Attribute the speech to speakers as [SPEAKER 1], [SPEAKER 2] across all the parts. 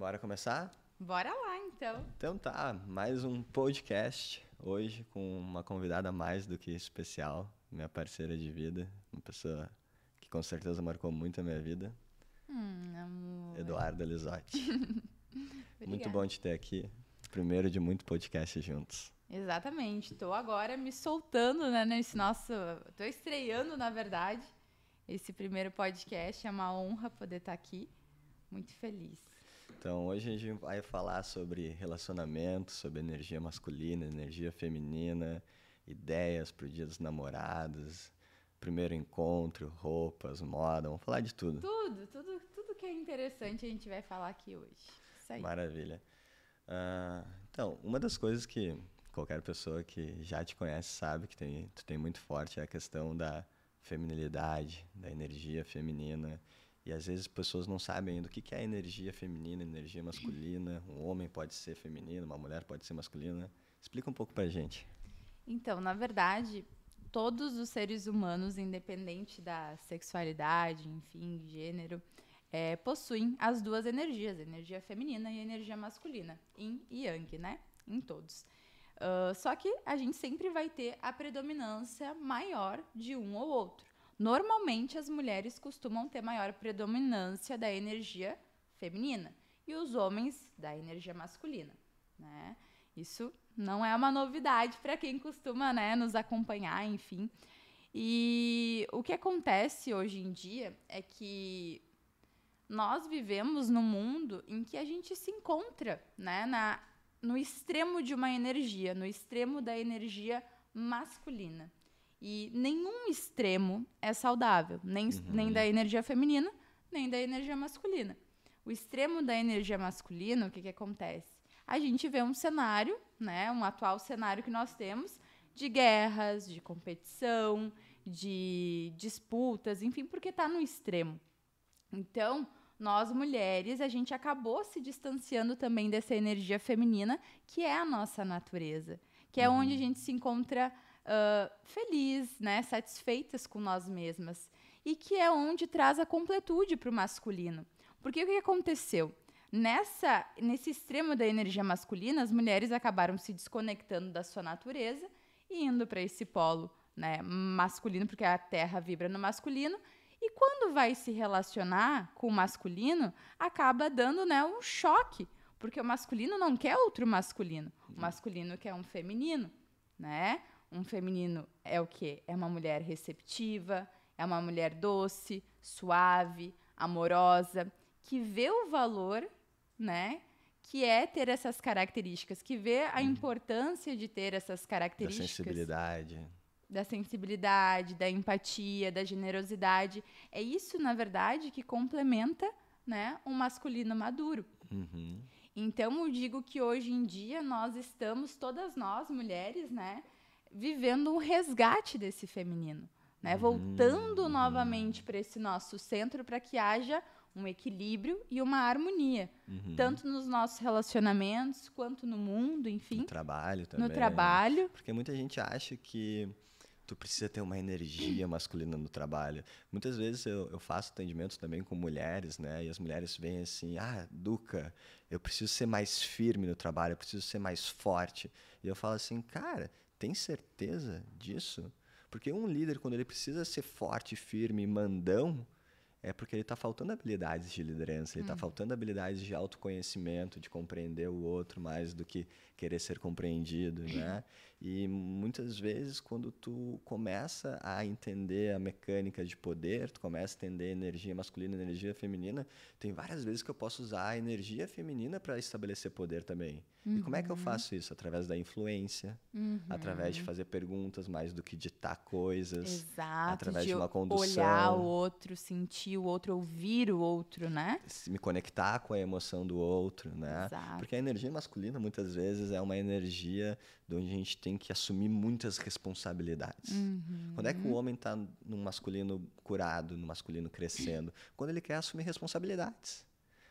[SPEAKER 1] Bora começar?
[SPEAKER 2] Bora lá, então.
[SPEAKER 1] Então tá, mais um podcast hoje com uma convidada mais do que especial, minha parceira de vida, uma pessoa que com certeza marcou muito a minha vida,
[SPEAKER 2] Hum, amor.
[SPEAKER 1] Eduarda Lisotti. muito bom te ter aqui, primeiro de muito podcast juntos.
[SPEAKER 2] Exatamente. Tô agora me soltando, né, nesse nosso... Tô estreando, na verdade, esse primeiro podcast. É uma honra poder estar aqui. Muito feliz.
[SPEAKER 1] Então hoje a gente vai falar sobre relacionamento, sobre energia masculina, energia feminina, ideias para o dia dos namorados, primeiro encontro, roupas, moda, vamos falar de tudo.
[SPEAKER 2] Tudo, tudo, tudo que é interessante a gente vai falar aqui hoje. Isso aí.
[SPEAKER 1] Maravilha. Ah, então, uma das coisas que qualquer pessoa que já te conhece sabe que tem, tu tem muito forte é a questão da feminilidade, da energia feminina. E às vezes as pessoas não sabem ainda o que é energia feminina, energia masculina. Um homem pode ser feminino, uma mulher pode ser masculina. Explica um pouco pra gente.
[SPEAKER 2] Então, na verdade, todos os seres humanos, independente da sexualidade, enfim, gênero, eh, possuem as duas energias, energia feminina e energia masculina, yin e yang, né? Em todos. Ah, só que a gente sempre vai ter a predominância maior de um ou outro. Normalmente, as mulheres costumam ter maior predominância da energia feminina e os homens da energia masculina, né? Isso não é uma novidade para quem costuma né, nos acompanhar, enfim. E o que acontece hoje em dia é que nós vivemos num mundo em que a gente se encontra né, na, no extremo de uma energia, no extremo da energia masculina. E nenhum extremo é saudável, nem, nem da energia feminina, nem da energia masculina. O extremo da energia masculina, o que, que acontece? A gente vê um cenário, né, um atual cenário que nós temos de guerras, de competição, de disputas, enfim, porque está no extremo. Então, nós mulheres, a gente acabou se distanciando também dessa energia feminina, que é a nossa natureza, que é onde a gente se encontra feliz, né, satisfeitas com nós mesmas, e que é onde traz a completude para o masculino. Porque o que aconteceu? Nessa, nesse extremo da energia masculina, as mulheres acabaram se desconectando da sua natureza e indo para esse polo né, masculino, porque a Terra vibra no masculino, e quando vai se relacionar com o masculino, acaba dando né, um choque, porque o masculino não quer outro masculino, o masculino quer um feminino, né? Um feminino é o quê? É uma mulher receptiva, é uma mulher doce, suave, amorosa, que vê o valor, né? Que é ter essas características, que vê a importância de ter essas
[SPEAKER 1] Da
[SPEAKER 2] características
[SPEAKER 1] sensibilidade.
[SPEAKER 2] da sensibilidade, da empatia, da generosidade. É isso, na verdade, que complementa né, um masculino maduro.
[SPEAKER 1] Uhum.
[SPEAKER 2] Então, eu digo que hoje em dia nós estamos, todas nós, mulheres, né, vivendo um resgate desse feminino. Né, voltando novamente para esse nosso centro para que haja um equilíbrio e uma harmonia, tanto nos nossos relacionamentos quanto no mundo, enfim,
[SPEAKER 1] No trabalho também.
[SPEAKER 2] no trabalho.
[SPEAKER 1] Porque muita gente acha que tu precisa ter uma energia masculina no trabalho. Muitas vezes eu, eu faço atendimentos também com mulheres, né? E as mulheres vêm assim, ah, Duca, eu preciso ser mais firme no trabalho, eu preciso ser mais forte. E eu falo assim, cara, tem certeza disso? Porque um líder, quando ele precisa ser forte, firme, mandão, é porque ele está faltando habilidades de liderança, ele está faltando habilidades de autoconhecimento, de compreender o outro mais do que querer ser compreendido, né? E muitas vezes quando tu começa a entender a mecânica de poder, tu começa a entender energia masculina energia feminina, tem várias vezes que eu posso usar a energia feminina para estabelecer poder também. E como é que eu faço isso? Através da influência, através de fazer perguntas mais do que ditar coisas,
[SPEAKER 2] Exato,
[SPEAKER 1] através
[SPEAKER 2] de
[SPEAKER 1] de uma condução
[SPEAKER 2] olhar o outro, sentir o outro, ouvir o outro, né?
[SPEAKER 1] me conectar com a emoção do outro, né?
[SPEAKER 2] Exato.
[SPEAKER 1] Porque a energia masculina muitas vezes é uma energia de onde a gente tem que assumir muitas responsabilidades.
[SPEAKER 2] Uhum.
[SPEAKER 1] Quando é que o homem está num masculino curado, no masculino crescendo? Quando ele quer assumir responsabilidades.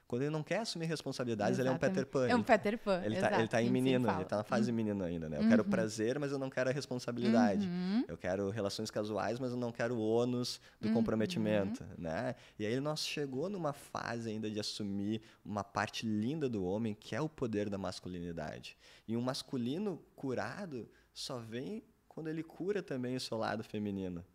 [SPEAKER 1] Quando ele não quer assumir responsabilidades, ele é um
[SPEAKER 2] Exatamente.
[SPEAKER 1] Peter Pan.
[SPEAKER 2] É um Peter Pan.
[SPEAKER 1] ele,
[SPEAKER 2] exato,
[SPEAKER 1] tá, ele tá em menino, ele tá na fase menino ainda, né? Eu quero prazer, mas eu não quero a responsabilidade.
[SPEAKER 2] Uhum.
[SPEAKER 1] Eu quero relações casuais, mas eu não quero o ônus do
[SPEAKER 2] Uhum.
[SPEAKER 1] comprometimento, né? E aí nós chegou numa fase ainda de assumir uma parte linda do homem, que é o poder da masculinidade. E um masculino curado só vem quando ele cura também o seu lado feminino.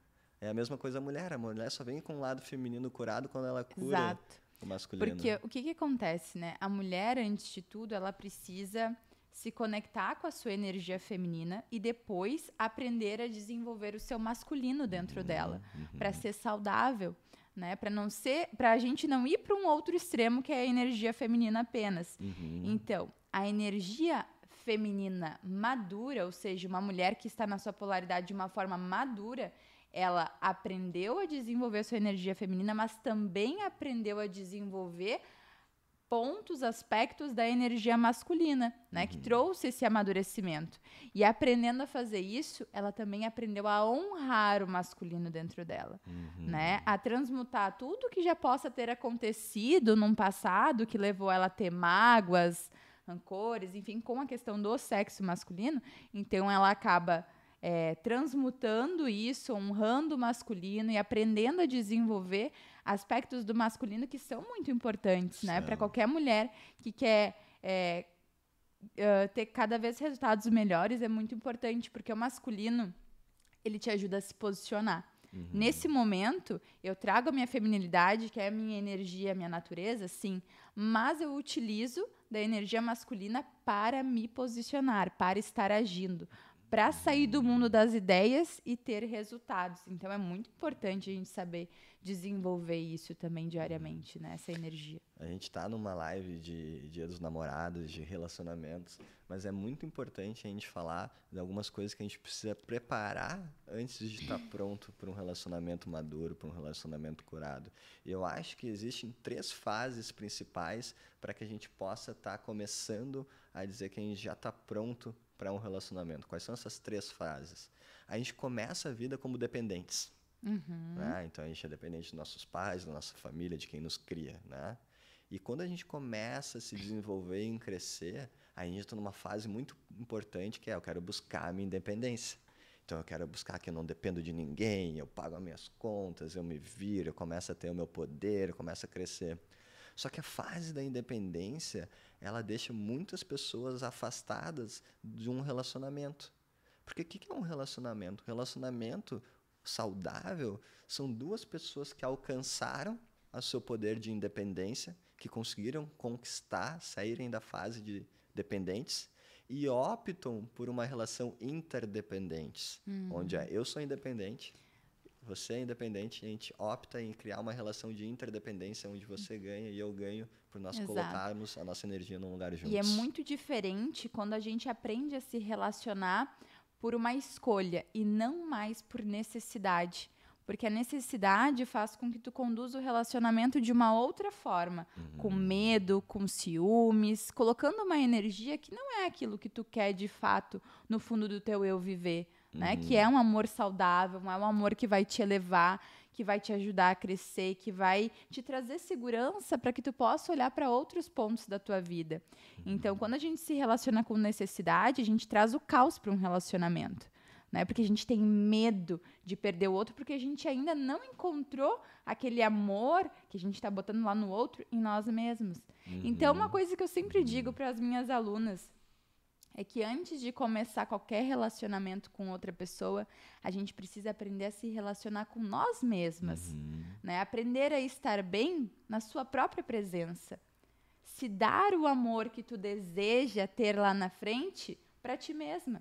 [SPEAKER 1] É a mesma coisa a mulher. A mulher só vem com o lado feminino curado quando ela cura
[SPEAKER 2] Exato.
[SPEAKER 1] O masculino.
[SPEAKER 2] Porque o que, que acontece, né? A mulher, antes de tudo, ela precisa se conectar com a sua energia feminina e depois aprender a desenvolver o seu masculino dentro dela, para ser saudável, né? Para não ser, para a gente não ir para um outro extremo que é a energia feminina apenas.
[SPEAKER 1] Uhum.
[SPEAKER 2] Então, a energia feminina madura, ou seja, uma mulher que está na sua polaridade de uma forma madura, ela aprendeu a desenvolver a sua energia feminina, mas também aprendeu a desenvolver pontos, aspectos da energia masculina, né, que trouxe esse amadurecimento. E aprendendo a fazer isso, ela também aprendeu a honrar o masculino dentro dela,
[SPEAKER 1] Uhum.
[SPEAKER 2] né, a transmutar tudo que já possa ter acontecido num passado que levou ela a ter mágoas, rancores, enfim, com a questão do sexo masculino. Então ela acaba é, transmutando isso, honrando o masculino e aprendendo a desenvolver aspectos do masculino que são muito importantes, né? Para qualquer mulher que quer é, ter cada vez resultados melhores é muito importante, porque o masculino ele te ajuda a se posicionar.
[SPEAKER 1] Uhum.
[SPEAKER 2] Nesse momento, eu trago a minha feminilidade, que é a minha energia, a minha natureza, sim, mas eu utilizo da energia masculina para me posicionar, para estar agindo, para sair do mundo das ideias e ter resultados. Então é muito importante a gente saber desenvolver isso também diariamente, né? Essa energia.
[SPEAKER 1] A gente está numa live de Dia dos Namorados, de relacionamentos, mas é muito importante a gente falar de algumas coisas que a gente precisa preparar antes de estar pronto para um relacionamento maduro, para um relacionamento curado. E eu acho que existem três fases principais para que a gente possa estar começando a dizer que a gente já está pronto para um relacionamento. Quais são essas três fases? A gente começa a vida como dependentes.
[SPEAKER 2] Uhum.
[SPEAKER 1] né? Então a gente é dependente dos nossos pais, da nossa família, de quem nos cria, né? E quando a gente começa a se desenvolver e crescer, a gente está numa fase muito importante que é eu quero buscar a minha independência. Então eu quero buscar que eu não dependo de ninguém, eu pago as minhas contas, eu me viro, eu começo a ter o meu poder, eu começo a crescer. Só que a fase da independência, ela deixa muitas pessoas afastadas de um relacionamento. Porque o que que é um relacionamento? Relacionamento saudável são duas pessoas que alcançaram o seu poder de independência, que conseguiram conquistar, saírem da fase de dependentes e optam por uma relação interdependentes, onde é eu sou independente, você é independente, a gente opta em criar uma relação de interdependência onde você ganha e eu ganho por nós
[SPEAKER 2] Exato.
[SPEAKER 1] colocarmos a nossa energia num lugar juntos.
[SPEAKER 2] E é muito diferente quando a gente aprende a se relacionar por uma escolha e não mais por necessidade. Porque a necessidade faz com que tu conduza o relacionamento de uma outra forma, com medo, com ciúmes, colocando uma energia que não é aquilo que tu quer de fato no fundo do teu eu viver, né? Que é um amor saudável, é um amor que vai te elevar, que vai te ajudar a crescer, que vai te trazer segurança para que tu possa olhar para outros pontos da tua vida. Então, quando a gente se relaciona com necessidade, a gente traz o caos para um relacionamento. Né? Porque a gente tem medo de perder o outro, porque a gente ainda não encontrou aquele amor que a gente está botando lá no outro em nós mesmos. Então, uma coisa que eu sempre digo para as minhas alunas é que antes de começar qualquer relacionamento com outra pessoa, a gente precisa aprender a se relacionar com nós mesmas, né? Aprender a estar bem na sua própria presença. Se dar o amor que tu deseja ter lá na frente para ti mesma.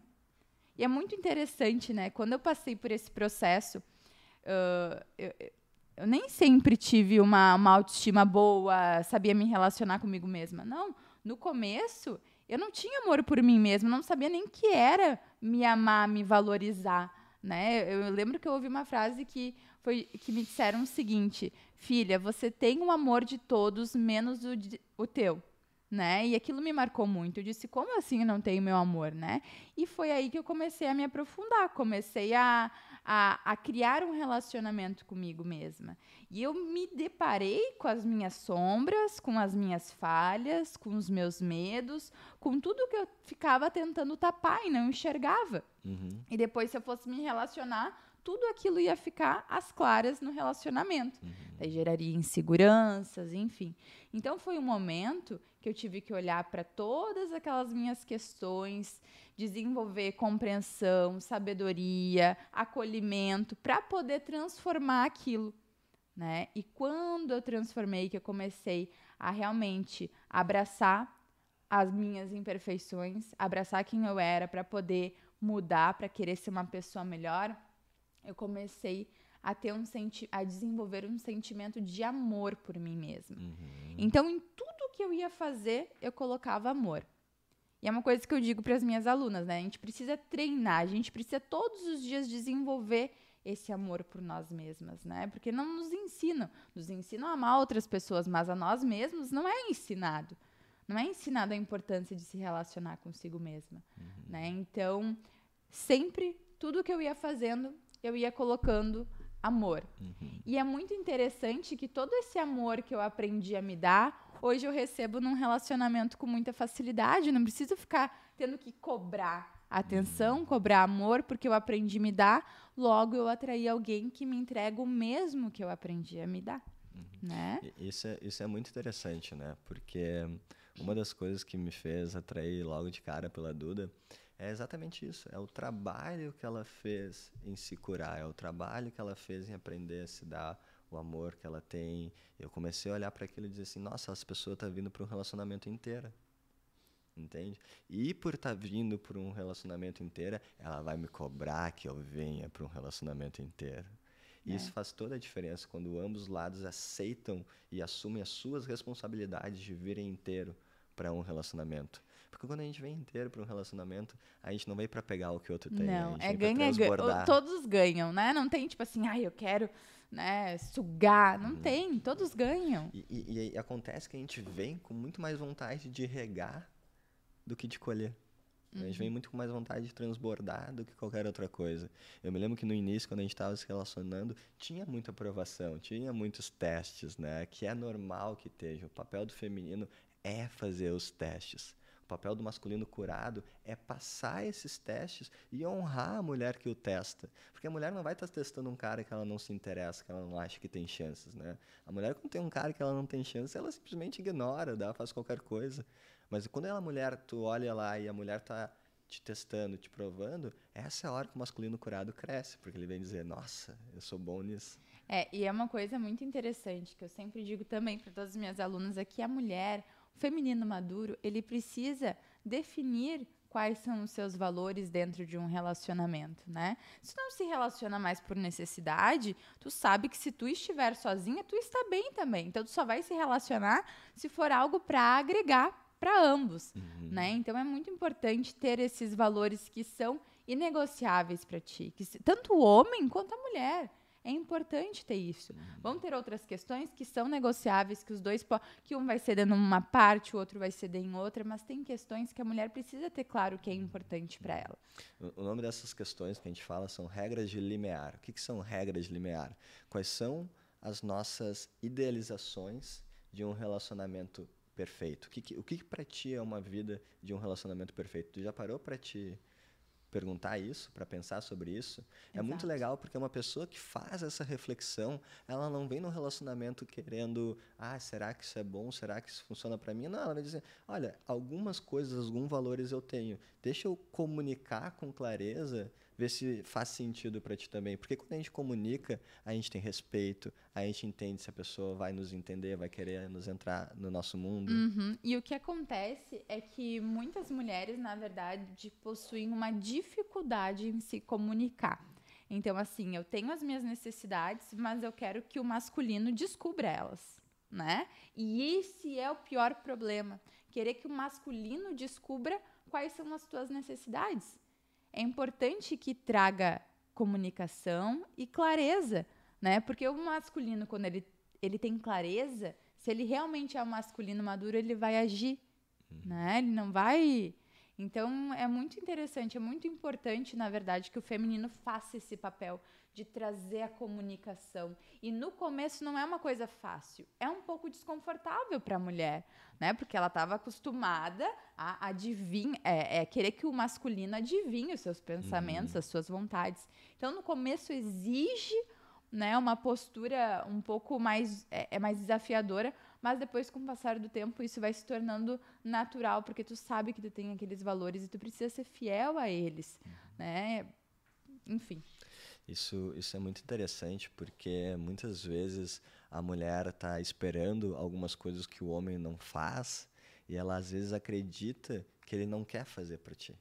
[SPEAKER 2] E é muito interessante, né? Quando eu passei por esse processo, eu, eu- eu nem sempre tive uma, uma autoestima boa, sabia me relacionar comigo mesma. Não, no começo eu não tinha amor por mim mesma, não sabia nem que era me amar, me valorizar, né? Eu lembro que eu ouvi uma frase que foi que me disseram o seguinte: "Filha, você tem o amor de todos menos o, de- o teu". Né? E aquilo me marcou muito. Eu disse, como assim eu não tenho meu amor, né? E foi aí que eu comecei a me aprofundar, comecei a, a, a criar um relacionamento comigo mesma. E eu me deparei com as minhas sombras, com as minhas falhas, com os meus medos, com tudo que eu ficava tentando tapar e não enxergava.
[SPEAKER 1] Uhum.
[SPEAKER 2] E depois, se eu fosse me relacionar, tudo aquilo ia ficar às claras no relacionamento.
[SPEAKER 1] Uhum.
[SPEAKER 2] Daí geraria inseguranças, enfim. Então foi um momento que eu tive que olhar para todas aquelas minhas questões, desenvolver compreensão, sabedoria, acolhimento, para poder transformar aquilo. Né? E quando eu transformei, que eu comecei a realmente abraçar as minhas imperfeições, abraçar quem eu era para poder mudar, para querer ser uma pessoa melhor, eu comecei a ter um senti a desenvolver um sentimento de amor por mim mesma.
[SPEAKER 1] Uhum.
[SPEAKER 2] Então, em tudo que eu ia fazer, eu colocava amor. E é uma coisa que eu digo para as minhas alunas, né? A gente precisa treinar, a gente precisa todos os dias desenvolver esse amor por nós mesmas, né? Porque não nos ensinam, nos ensinam a amar outras pessoas, mas a nós mesmos não é ensinado. Não é ensinado a importância de se relacionar consigo mesma,
[SPEAKER 1] Uhum.
[SPEAKER 2] né? Então, sempre tudo que eu ia fazendo, eu ia colocando amor.
[SPEAKER 1] Uhum.
[SPEAKER 2] E é muito interessante que todo esse amor que eu aprendi a me dar, hoje eu recebo num relacionamento com muita facilidade. Não preciso ficar tendo que cobrar atenção, cobrar amor, porque eu aprendi a me dar. Logo eu atraí alguém que me entrega o mesmo que eu aprendi a me dar. Né?
[SPEAKER 1] E- Isso é, isso é muito interessante, né? Porque uma das coisas que me fez atrair logo de cara pela Duda é exatamente isso. É o trabalho que ela fez em se curar, é o trabalho que ela fez em aprender a se dar, o amor que ela tem. Eu comecei a olhar para aquilo e dizer assim: nossa, essa pessoa está vindo para um relacionamento inteiro. Entende? E por estar vindo para um relacionamento inteiro, ela vai me cobrar que eu venha para um relacionamento inteiro. E Isso faz toda a diferença quando ambos lados aceitam e assumem as suas responsabilidades de virem inteiro para um relacionamento. Porque quando a gente vem inteiro para um relacionamento, a gente não vem para pegar o que o outro tem, a
[SPEAKER 2] Não, é ganha, ganha.
[SPEAKER 1] transbordar.
[SPEAKER 2] Todos ganham, né? Não tem tipo assim, ai, eu quero né, sugar.
[SPEAKER 1] Uhum.
[SPEAKER 2] Não tem, todos ganham.
[SPEAKER 1] E, e- e acontece que a gente vem com muito mais vontade de regar do que de colher. A gente
[SPEAKER 2] Uhum.
[SPEAKER 1] vem muito com mais vontade de transbordar do que qualquer outra coisa. Eu me lembro que no início, quando a gente estava se relacionando, tinha muita aprovação, tinha muitos testes, né? Que é normal que esteja. O papel do feminino é fazer os testes. Papel do masculino curado é passar esses testes e honrar a mulher que o testa. Porque a mulher não vai estar testando um cara que ela não se interessa, que ela não acha que tem chances, né? A mulher, quando tem um cara que ela não tem chance, ela simplesmente ignora, dá, faz qualquer coisa. Mas quando ela mulher, tu olha lá e a mulher tá te testando, te provando, essa é a hora que o masculino curado cresce, porque ele vem dizer, nossa, eu sou bom nisso.
[SPEAKER 2] É, e é uma coisa muito interessante que eu sempre digo também para todas as minhas alunas aqui, a mulher, o feminino maduro, ele precisa definir quais são os seus valores dentro de um relacionamento, né? Se não se relaciona mais por necessidade, tu sabe que se tu estiver sozinha, tu está bem também. Então tu só vai se relacionar se for algo para agregar para ambos, né? Então é muito importante ter esses valores que são inegociáveis para ti, que se- tanto o homem quanto a mulher. É importante ter isso. Vão ter outras questões que são negociáveis, que os dois que um vai ceder numa parte, o outro vai ceder em outra, mas tem questões que a mulher precisa ter claro que é importante para ela.
[SPEAKER 1] O o nome dessas questões que a gente fala são regras de limiar. O que, que são regras de limiar? Quais são as nossas idealizações de um relacionamento perfeito? O que, que, o que, que para ti é uma vida de um relacionamento perfeito? Tu já parou para te perguntar isso, para pensar sobre isso? É muito
[SPEAKER 2] Exato.
[SPEAKER 1] legal porque uma pessoa que faz essa reflexão, ela não vem num relacionamento querendo, ah, será que isso é bom? Será que isso funciona para mim? Não, ela vai dizer, olha, algumas coisas, alguns valores eu tenho. Deixa eu comunicar com clareza, ver se faz sentido para ti também. Porque quando a gente comunica, a gente tem respeito, a gente entende se a pessoa vai nos entender, vai querer nos entrar no nosso mundo.
[SPEAKER 2] Uhum. E o que acontece é que muitas mulheres, na verdade, possuem uma dificuldade em se comunicar. Então, assim, eu tenho as minhas necessidades, mas eu quero que o masculino descubra elas, né? E esse é o pior problema. Querer que o masculino descubra quais são as tuas necessidades. É importante que traga comunicação e clareza, né? Porque o masculino, quando ele, ele tem clareza, se ele realmente é um masculino maduro, ele vai agir, né? Ele não vai Então é muito interessante, é muito importante, na verdade, que o feminino faça esse papel de trazer a comunicação. E no começo não é uma coisa fácil, é um pouco desconfortável para a mulher, né? Porque ela estava acostumada a adivinhar, é, é, querer que o masculino adivinhe os seus pensamentos, uhum. as suas vontades. Então no começo exige né, uma postura um pouco mais é, é, mais desafiadora, mas depois com o passar do tempo isso vai se tornando natural, porque tu sabe que tu tem aqueles valores e tu precisa ser fiel a eles, uhum. né? Enfim.
[SPEAKER 1] Isso, isso é muito interessante porque muitas vezes a mulher está esperando algumas coisas que o homem não faz e ela às vezes acredita que ele não quer fazer para ti.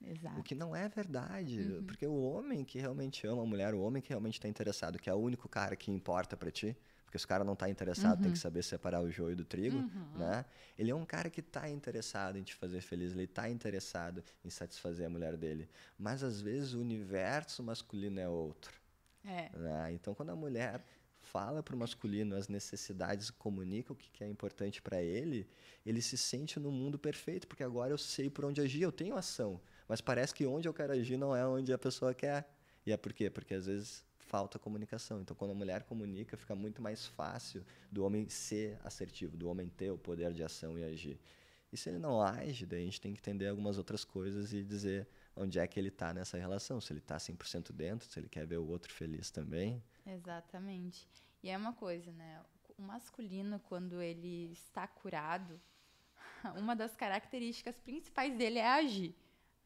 [SPEAKER 2] Exato.
[SPEAKER 1] O que não é verdade, uhum. porque o homem que realmente ama a mulher, o homem que realmente está interessado, que é o único cara que importa para ti, porque se o cara não está interessado, uhum. tem que uhum. saber separar o joio do trigo, uhum. né? Ele é um cara que está interessado em te fazer feliz, ele está interessado em satisfazer a mulher dele. Mas às vezes o universo masculino é outro.
[SPEAKER 2] É.
[SPEAKER 1] Né? Então quando a mulher fala para o masculino as necessidades, comunica o que é importante para ele, ele se sente no mundo perfeito, porque agora eu sei por onde agir, eu tenho ação. Mas parece que onde eu quero agir não é onde a pessoa quer. E é por quê? Porque às vezes falta comunicação. Então, quando a mulher comunica, fica muito mais fácil do homem ser assertivo, do homem ter o poder de ação e agir. E se ele não age, daí a gente tem que entender algumas outras coisas e dizer onde é que ele está nessa relação. Se ele está 100% dentro, se ele quer ver o outro feliz também.
[SPEAKER 2] Exatamente. E é uma coisa, né? O masculino, quando ele está curado, uma das características principais dele é agir.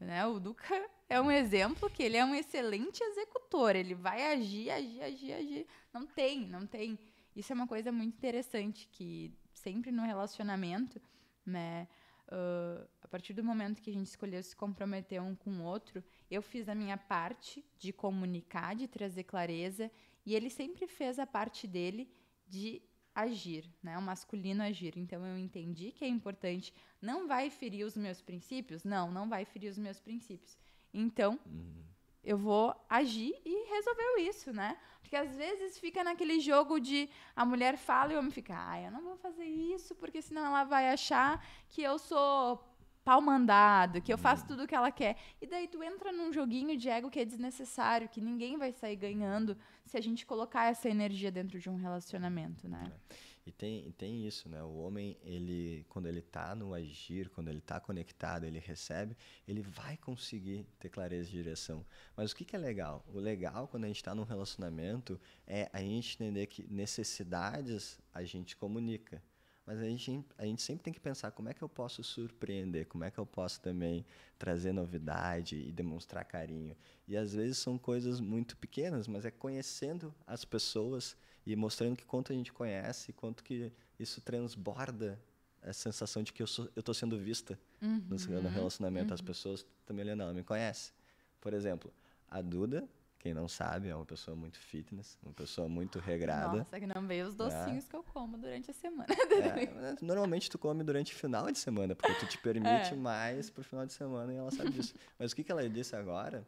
[SPEAKER 2] Né? O Duca é um exemplo que ele é um excelente executor. Ele vai agir, agir, agir, agir. Não tem, não tem. Isso é uma coisa muito interessante que sempre no relacionamento, né? Uh, a partir do momento que a gente escolheu se comprometer um com o outro, eu fiz a minha parte de comunicar, de trazer clareza, e ele sempre fez a parte dele de agir, né? O masculino agir. Então eu entendi que é importante. Não vai ferir os meus princípios? Não, não vai ferir os meus princípios. Então uhum. eu vou agir e resolveu isso, né? Porque às vezes fica naquele jogo de a mulher fala e o homem fica, ah, eu não vou fazer isso porque senão ela vai achar que eu sou pau mandado, que eu faço tudo o que ela quer. E daí tu entra num joguinho de ego que é desnecessário, que ninguém vai sair ganhando se a gente colocar essa energia dentro de um relacionamento, né?
[SPEAKER 1] É. E tem, tem isso, né? O homem, ele, quando ele está no agir, quando ele está conectado, ele recebe, ele vai conseguir ter clareza de direção. Mas o que, que é legal? O legal, quando a gente está num relacionamento, é a gente entender que necessidades a gente comunica. Mas a gente, a gente sempre tem que pensar como é que eu posso surpreender, como é que eu posso também trazer novidade e demonstrar carinho. E às vezes são coisas muito pequenas, mas é conhecendo as pessoas e mostrando que quanto a gente conhece, quanto que isso transborda a sensação de que eu estou sendo vista uhum, no, relacionamento. Uhum. As pessoas também olhando, ela me conhece. Por exemplo, a Duda quem não sabe, é uma pessoa muito fitness, uma pessoa muito regrada.
[SPEAKER 2] Nossa, que não veio os docinhos é. que eu como durante a semana.
[SPEAKER 1] É, normalmente tu come durante o final de semana, porque tu te permite é. mais pro final de semana e ela sabe disso. Mas o que, que ela disse agora?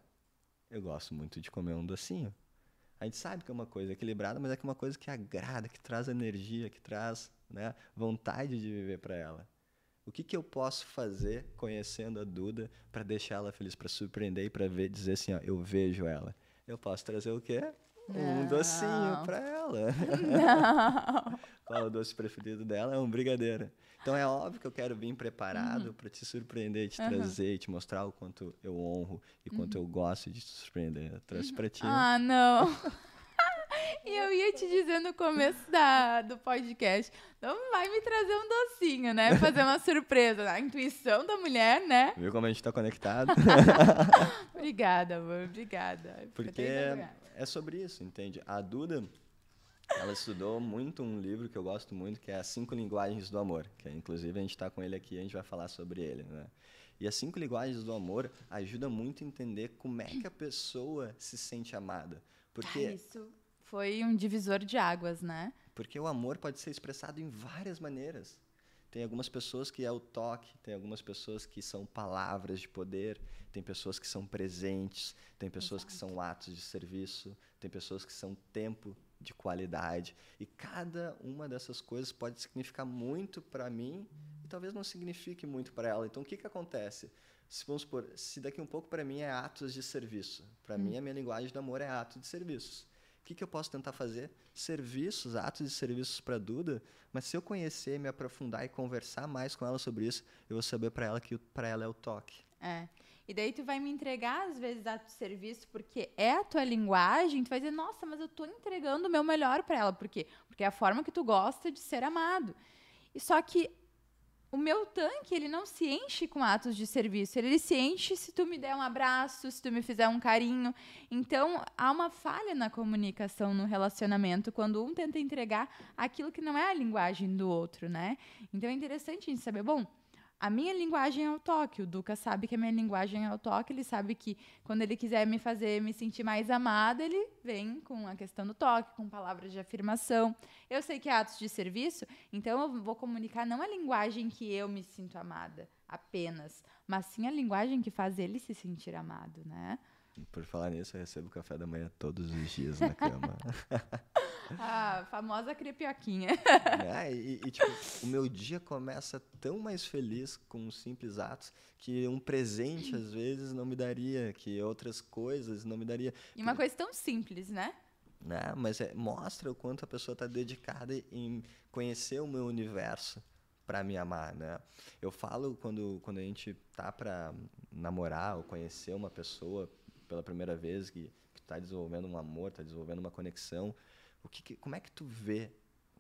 [SPEAKER 1] Eu gosto muito de comer um docinho. A gente sabe que é uma coisa equilibrada, mas é que é uma coisa que agrada, que traz energia, que traz né, vontade de viver para ela. O que, que eu posso fazer conhecendo a Duda para deixar ela feliz, para surpreender e para dizer assim, ó, eu vejo ela eu posso trazer o quê? Não. Um docinho para ela.
[SPEAKER 2] Não.
[SPEAKER 1] Qual o doce preferido dela? É um brigadeiro. Então é óbvio que eu quero vir preparado uhum. para te surpreender, te uhum. trazer, te mostrar o quanto eu honro e quanto uhum. eu gosto de te surpreender. Eu trouxe para ti.
[SPEAKER 2] Ah, não. E eu ia te dizer no começo da, do podcast, não vai me trazer um docinho, né? Fazer uma surpresa. A intuição da mulher, né?
[SPEAKER 1] Viu como a gente tá conectado?
[SPEAKER 2] obrigada, amor. Obrigada.
[SPEAKER 1] Porque é sobre isso, entende? A Duda, ela estudou muito um livro que eu gosto muito, que é As Cinco Linguagens do Amor. Que é, inclusive a gente está com ele aqui e a gente vai falar sobre ele, né? E as cinco linguagens do amor ajuda muito a entender como é que a pessoa se sente amada. Porque
[SPEAKER 2] ah, isso foi um divisor de águas, né?
[SPEAKER 1] Porque o amor pode ser expressado em várias maneiras. Tem algumas pessoas que é o toque, tem algumas pessoas que são palavras de poder, tem pessoas que são presentes, tem pessoas Exato. que são atos de serviço, tem pessoas que são tempo de qualidade. E cada uma dessas coisas pode significar muito para mim e talvez não signifique muito para ela. Então, o que, que acontece? Se, vamos supor, se daqui um pouco para mim é atos de serviço, para hum. mim a minha linguagem do amor é ato de serviços. O que, que eu posso tentar fazer? Serviços, atos de serviços para Duda, mas se eu conhecer, me aprofundar e conversar mais com ela sobre isso, eu vou saber para ela que para ela é o toque.
[SPEAKER 2] É. E daí tu vai me entregar, às vezes, de serviço, porque é a tua linguagem, tu vai dizer, nossa, mas eu tô entregando o meu melhor para ela. Por quê? Porque é a forma que tu gosta de ser amado. E só que o meu tanque, ele não se enche com atos de serviço. Ele se enche se tu me der um abraço, se tu me fizer um carinho. Então, há uma falha na comunicação, no relacionamento, quando um tenta entregar aquilo que não é a linguagem do outro, né? Então, é interessante a gente saber, bom, a minha linguagem é o toque. O Duca sabe que a minha linguagem é o toque. Ele sabe que quando ele quiser me fazer me sentir mais amada, ele vem com a questão do toque, com palavras de afirmação. Eu sei que é atos de serviço, então eu vou comunicar não a linguagem que eu me sinto amada apenas, mas sim a linguagem que faz ele se sentir amado, né?
[SPEAKER 1] Por falar nisso, eu recebo café da manhã todos os dias na cama.
[SPEAKER 2] A famosa crepioquinha.
[SPEAKER 1] É, e, e, tipo, o meu dia começa tão mais feliz com simples atos que um presente, às vezes, não me daria, que outras coisas não me daria.
[SPEAKER 2] E uma coisa tão simples, né?
[SPEAKER 1] Né? Mas é, mostra o quanto a pessoa está dedicada em conhecer o meu universo para me amar, né? Eu falo quando, quando a gente tá para namorar ou conhecer uma pessoa pela primeira vez que está desenvolvendo um amor, está desenvolvendo uma conexão, o que, como é que tu vê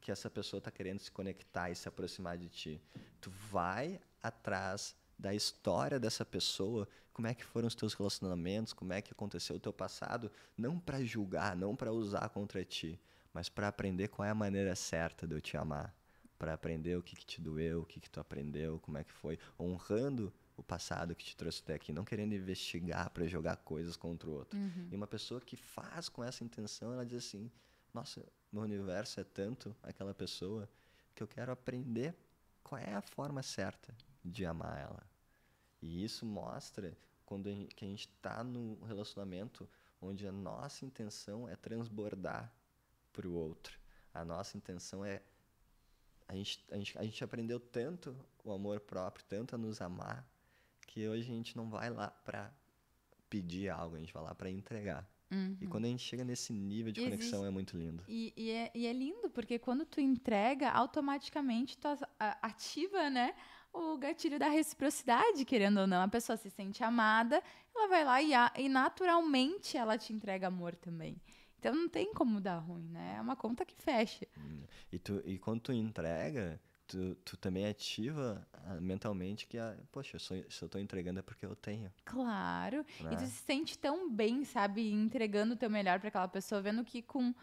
[SPEAKER 1] que essa pessoa está querendo se conectar e se aproximar de ti? Tu vai atrás da história dessa pessoa, como é que foram os teus relacionamentos, como é que aconteceu o teu passado, não para julgar, não para usar contra ti, mas para aprender qual é a maneira certa de eu te amar, para aprender o que, que te doeu, o que, que tu aprendeu, como é que foi, honrando o passado que te trouxe até aqui, não querendo investigar para jogar coisas contra o outro. Uhum. E uma pessoa que faz com essa intenção, ela diz assim: nossa, meu universo é tanto aquela pessoa que eu quero aprender qual é a forma certa de amar ela. E isso mostra quando a gente, que a gente está no relacionamento onde a nossa intenção é transbordar para o outro. A nossa intenção é a gente, a, gente, a gente aprendeu tanto o amor próprio, tanto a nos amar, que hoje a gente não vai lá para pedir algo, a gente vai lá para entregar. Uhum. E quando a gente chega nesse nível de Existe. conexão é muito lindo.
[SPEAKER 2] E, e, é, e, é, lindo, porque quando tu entrega, automaticamente tu ativa, né? O gatilho da reciprocidade, querendo ou não. A pessoa se sente amada, ela vai lá e, e naturalmente ela te entrega amor também. Então não tem como dar ruim, né? É uma conta que fecha.
[SPEAKER 1] E, tu, e quando tu entrega, tu, tu também ativa ah, mentalmente que, a, poxa, se eu estou entregando é porque eu tenho.
[SPEAKER 2] Claro. Né? E tu se sente tão bem, sabe, entregando o teu melhor para aquela pessoa, vendo que com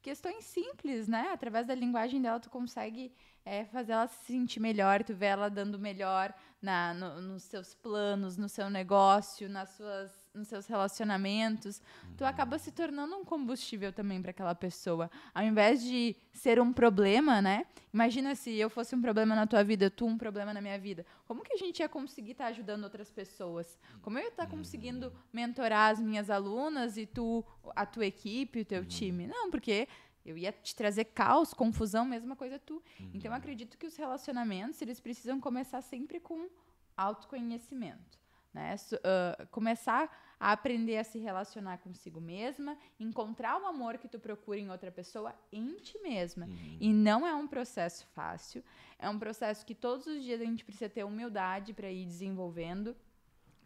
[SPEAKER 2] questões simples, né? Através da linguagem dela, tu consegue é, fazer ela se sentir melhor, tu vê ela dando melhor na, no, nos seus planos, no seu negócio, nas suas nos seus relacionamentos, uhum. tu acaba se tornando um combustível também para aquela pessoa. Ao invés de ser um problema, né? Imagina se eu fosse um problema na tua vida, tu um problema na minha vida. Como que a gente ia conseguir estar tá ajudando outras pessoas? Como eu ia estar tá conseguindo uhum. mentorar as minhas alunas e tu, a tua equipe, o teu uhum. time? Não, porque eu ia te trazer caos, confusão, mesma coisa tu. Então, eu acredito que os relacionamentos, eles precisam começar sempre com autoconhecimento. Né? Uh, começar a aprender a se relacionar consigo mesma, encontrar o amor que tu procura em outra pessoa em ti mesma. Uhum. E não é um processo fácil, é um processo que todos os dias a gente precisa ter humildade para ir desenvolvendo,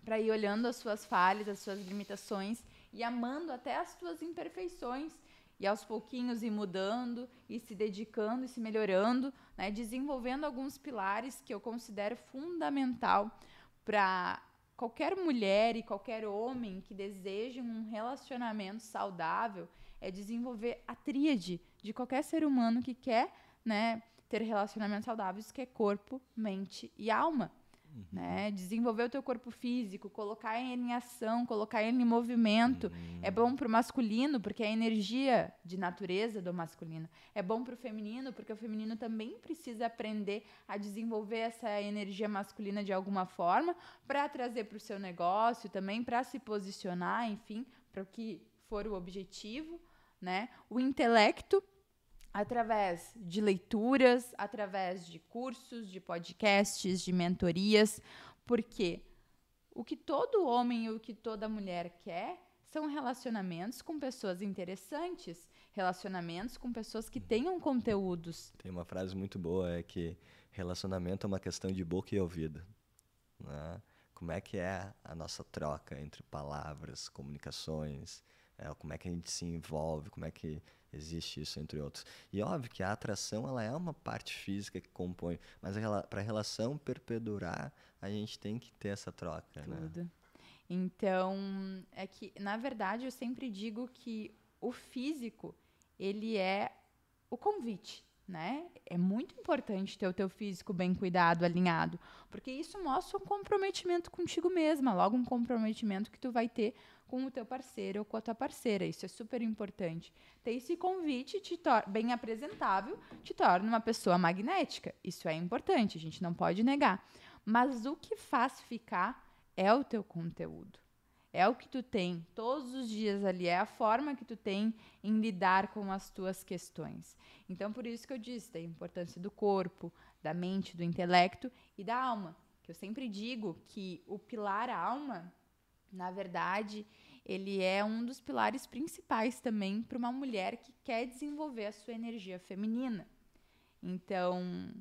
[SPEAKER 2] para ir olhando as suas falhas, as suas limitações e amando até as tuas imperfeições e aos pouquinhos ir mudando e se dedicando e se melhorando, né? desenvolvendo alguns pilares que eu considero fundamental para qualquer mulher e qualquer homem que desejem um relacionamento saudável é desenvolver a tríade de qualquer ser humano que quer né, ter relacionamentos saudáveis, que é corpo, mente e alma. Uhum. Né? Desenvolver o teu corpo físico, colocar ele em ação, colocar ele em movimento. Uhum. É bom para o masculino, porque é a energia de natureza do masculino. É bom para o feminino, porque o feminino também precisa aprender a desenvolver essa energia masculina de alguma forma, para trazer para o seu negócio também, para se posicionar, enfim, para o que for o objetivo. Né? O intelecto através de leituras, através de cursos, de podcasts, de mentorias, porque o que todo homem e o que toda mulher quer são relacionamentos com pessoas interessantes, relacionamentos com pessoas que tenham conteúdos.
[SPEAKER 1] Tem uma frase muito boa é que relacionamento é uma questão de boca e ouvido. Né? Como é que é a nossa troca entre palavras, comunicações, é, como é que a gente se envolve, como é que existe isso entre outros. E óbvio que a atração ela é uma parte física que compõe, mas para a relação perpedurar a gente tem que ter essa troca, né? Tudo. né?
[SPEAKER 2] Então é que na verdade eu sempre digo que o físico ele é o convite, né? É muito importante ter o teu físico bem cuidado, alinhado, porque isso mostra um comprometimento contigo mesma, logo um comprometimento que tu vai ter com o teu parceiro ou com a tua parceira. Isso é super importante. Ter esse convite te bem apresentável te torna uma pessoa magnética. Isso é importante, a gente não pode negar. Mas o que faz ficar é o teu conteúdo. É o que tu tem todos os dias ali, é a forma que tu tem em lidar com as tuas questões. Então, por isso que eu disse da importância do corpo, da mente, do intelecto e da alma. Que eu sempre digo que o pilar alma na verdade, ele é um dos pilares principais também para uma mulher que quer desenvolver a sua energia feminina. Então,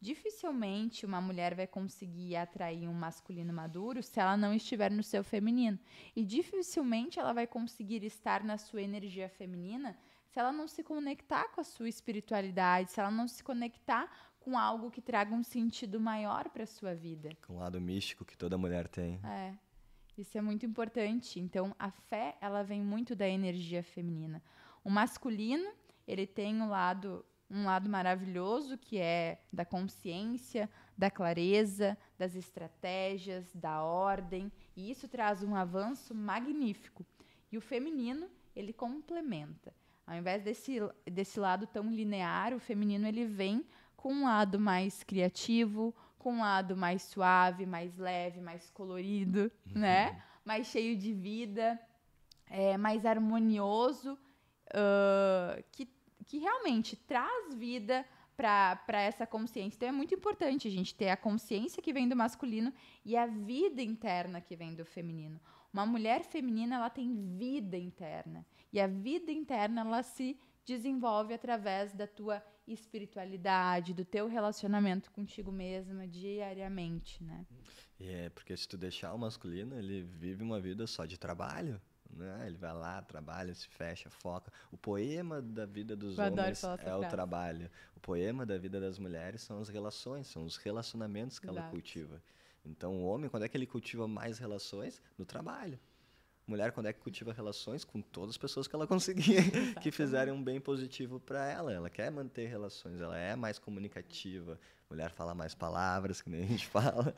[SPEAKER 2] dificilmente uma mulher vai conseguir atrair um masculino maduro se ela não estiver no seu feminino. E dificilmente ela vai conseguir estar na sua energia feminina se ela não se conectar com a sua espiritualidade, se ela não se conectar com algo que traga um sentido maior para a sua vida.
[SPEAKER 1] Com o lado místico que toda mulher tem.
[SPEAKER 2] É. Isso é muito importante. Então, a fé, ela vem muito da energia feminina. O masculino, ele tem um lado, um lado maravilhoso que é da consciência, da clareza, das estratégias, da ordem, e isso traz um avanço magnífico. E o feminino, ele complementa. Ao invés desse, desse lado tão linear, o feminino ele vem com um lado mais criativo, com um lado mais suave, mais leve, mais colorido, uhum. né? Mais cheio de vida, é, mais harmonioso, uh, que, que realmente traz vida para essa consciência. Então é muito importante a gente ter a consciência que vem do masculino e a vida interna que vem do feminino. Uma mulher feminina ela tem vida interna e a vida interna ela se desenvolve através da tua espiritualidade, do teu relacionamento contigo mesma diariamente, né?
[SPEAKER 1] É, porque se tu deixar o masculino, ele vive uma vida só de trabalho, né? Ele vai lá, trabalha, se fecha, foca. O poema da vida dos Eu homens é o trabalho. O poema da vida das mulheres são as relações, são os relacionamentos que Exato. ela cultiva. Então, o homem, quando é que ele cultiva mais relações? No trabalho mulher quando é que cultiva relações com todas as pessoas que ela conseguir que fizerem um bem positivo para ela. Ela quer manter relações, ela é mais comunicativa. Mulher fala mais palavras, que nem a gente fala.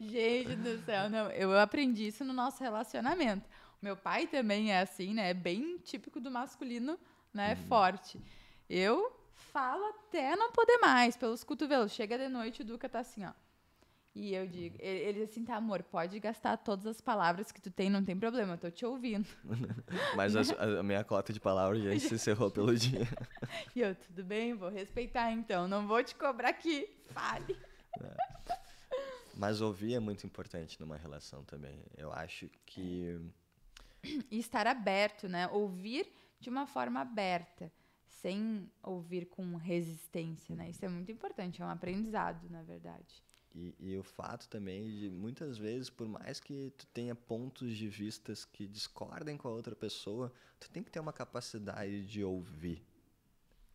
[SPEAKER 2] gente do céu, não, eu aprendi isso no nosso relacionamento. Meu pai também é assim, né? É bem típico do masculino, né? Uhum. Forte. Eu falo até não poder mais, pelos cotovelos. Chega de noite, o Duca tá assim, ó. E eu digo, ele, assim, tá, amor, pode gastar todas as palavras que tu tem, não tem problema, eu tô te ouvindo.
[SPEAKER 1] Mas a, a, minha cota de palavras já se encerrou pelo dia.
[SPEAKER 2] E eu, tudo bem, vou respeitar então, não vou te cobrar aqui, fale. É.
[SPEAKER 1] Mas ouvir é muito importante numa relação também. Eu acho que.
[SPEAKER 2] E estar aberto, né? Ouvir de uma forma aberta, sem ouvir com resistência, né? Isso é muito importante, é um aprendizado, na verdade.
[SPEAKER 1] E, e, o fato também de muitas vezes, por mais que tu tenha pontos de vistas que discordem com a outra pessoa, tu tem que ter uma capacidade de ouvir,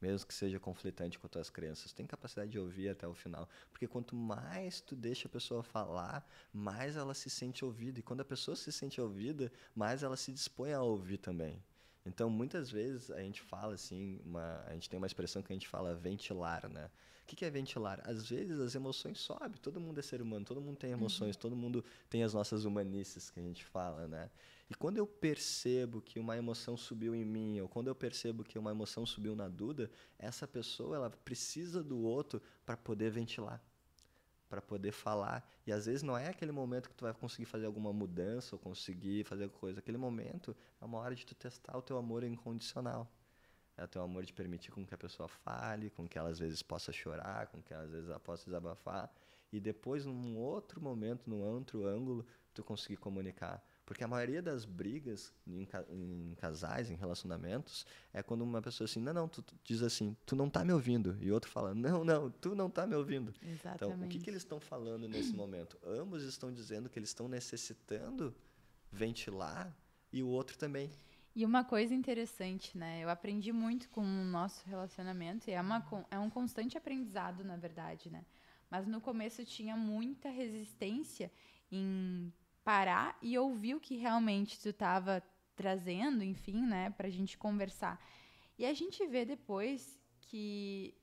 [SPEAKER 1] mesmo que seja conflitante com as tuas crenças. Tu tem capacidade de ouvir até o final, porque quanto mais tu deixa a pessoa falar, mais ela se sente ouvida. E quando a pessoa se sente ouvida, mais ela se dispõe a ouvir também. Então, muitas vezes a gente fala assim, uma, a gente tem uma expressão que a gente fala ventilar, né? O que, é ventilar? Às vezes as emoções sobem, todo mundo é ser humano, todo mundo tem emoções, uhum. todo mundo tem as nossas humanices que a gente fala, né? E quando eu percebo que uma emoção subiu em mim, ou quando eu percebo que uma emoção subiu na Duda, essa pessoa ela precisa do outro para poder ventilar, para poder falar. E às vezes não é aquele momento que tu vai conseguir fazer alguma mudança ou conseguir fazer coisa. Aquele momento é uma hora de tu testar o teu amor incondicional. É ter o amor de permitir com que a pessoa fale, com que ela às vezes possa chorar, com que ela, às vezes ela possa desabafar. E depois, num outro momento, num outro ângulo, tu conseguir comunicar. Porque a maioria das brigas em, em, casais, em relacionamentos, é quando uma pessoa assim, não, não, tu, tu, diz assim, tu não tá me ouvindo. E outro fala, não, não, tu não tá me ouvindo.
[SPEAKER 2] Exatamente.
[SPEAKER 1] Então, o que, que eles estão falando nesse momento? Ambos estão dizendo que eles estão necessitando ventilar e o outro também.
[SPEAKER 2] E uma coisa interessante, né? Eu aprendi muito com o nosso relacionamento e é, uma, é um constante aprendizado, na verdade, né? Mas no começo tinha muita resistência em parar e ouvir o que realmente tu estava trazendo, enfim, né, para a gente conversar. E a gente vê depois que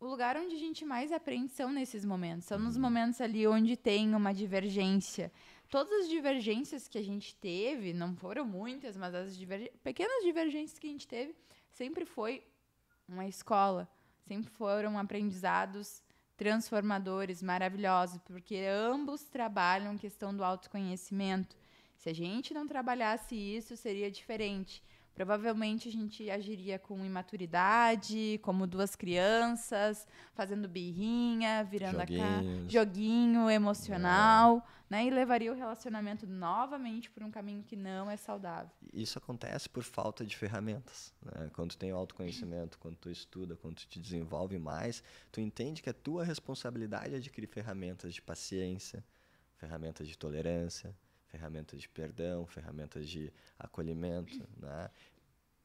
[SPEAKER 2] o lugar onde a gente mais aprende são nesses momentos, são nos uhum. momentos ali onde tem uma divergência. Todas as divergências que a gente teve, não foram muitas, mas as diverg... pequenas divergências que a gente teve, sempre foi uma escola, sempre foram aprendizados transformadores, maravilhosos, porque ambos trabalham questão do autoconhecimento. Se a gente não trabalhasse isso, seria diferente. Provavelmente a gente agiria com imaturidade, como duas crianças, fazendo birrinha, virando Joguinhos. a cara, joguinho emocional, é. né? E levaria o relacionamento novamente por um caminho que não é saudável.
[SPEAKER 1] Isso acontece por falta de ferramentas. Né? Quando tu tem autoconhecimento, quando tu estuda, quando tu te desenvolve mais, tu entende que a tua responsabilidade é adquirir ferramentas de paciência, ferramentas de tolerância, ferramentas de perdão, ferramentas de acolhimento, né?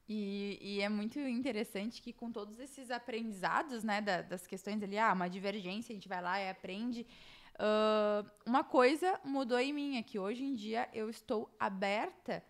[SPEAKER 2] E, e, é muito interessante que com todos esses aprendizados, né, da, das questões ali, ah, uma divergência, a gente vai lá e aprende. Uh, uma coisa mudou em mim, é que hoje em dia eu estou aberta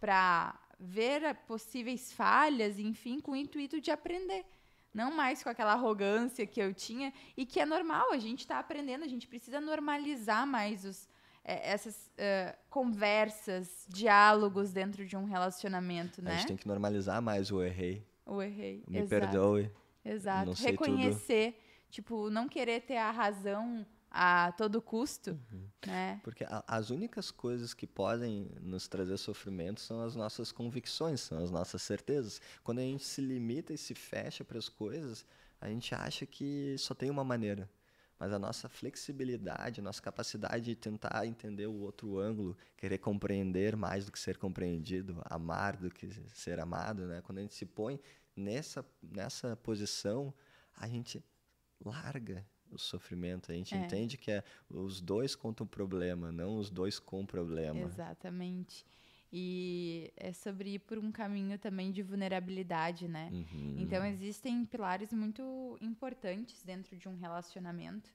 [SPEAKER 2] para ver possíveis falhas, enfim, com o intuito de aprender. Não mais com aquela arrogância que eu tinha e que é normal, a gente está aprendendo, a gente precisa normalizar mais os, é, essas uh, conversas, diálogos dentro de um relacionamento, né?
[SPEAKER 1] A gente tem que normalizar mais o errei.
[SPEAKER 2] O errei.
[SPEAKER 1] Me Exato. perdoe.
[SPEAKER 2] Exato. Reconhecer, tudo. tipo, não querer ter a razão a todo custo, uhum. né?
[SPEAKER 1] Porque a, as únicas coisas que podem nos trazer sofrimento são as nossas convicções, são as nossas certezas. Quando a gente se limita e se fecha para as coisas, a gente acha que só tem uma maneira mas a nossa flexibilidade, a nossa capacidade de tentar entender o outro ângulo, querer compreender mais do que ser compreendido, amar do que ser amado, né? Quando a gente se põe nessa nessa posição, a gente larga o sofrimento, a gente é. entende que é os dois contra o problema, não os dois com o problema.
[SPEAKER 2] Exatamente. E é sobre ir por um caminho também de vulnerabilidade, né? Uhum. Então, existem pilares muito importantes dentro de um relacionamento.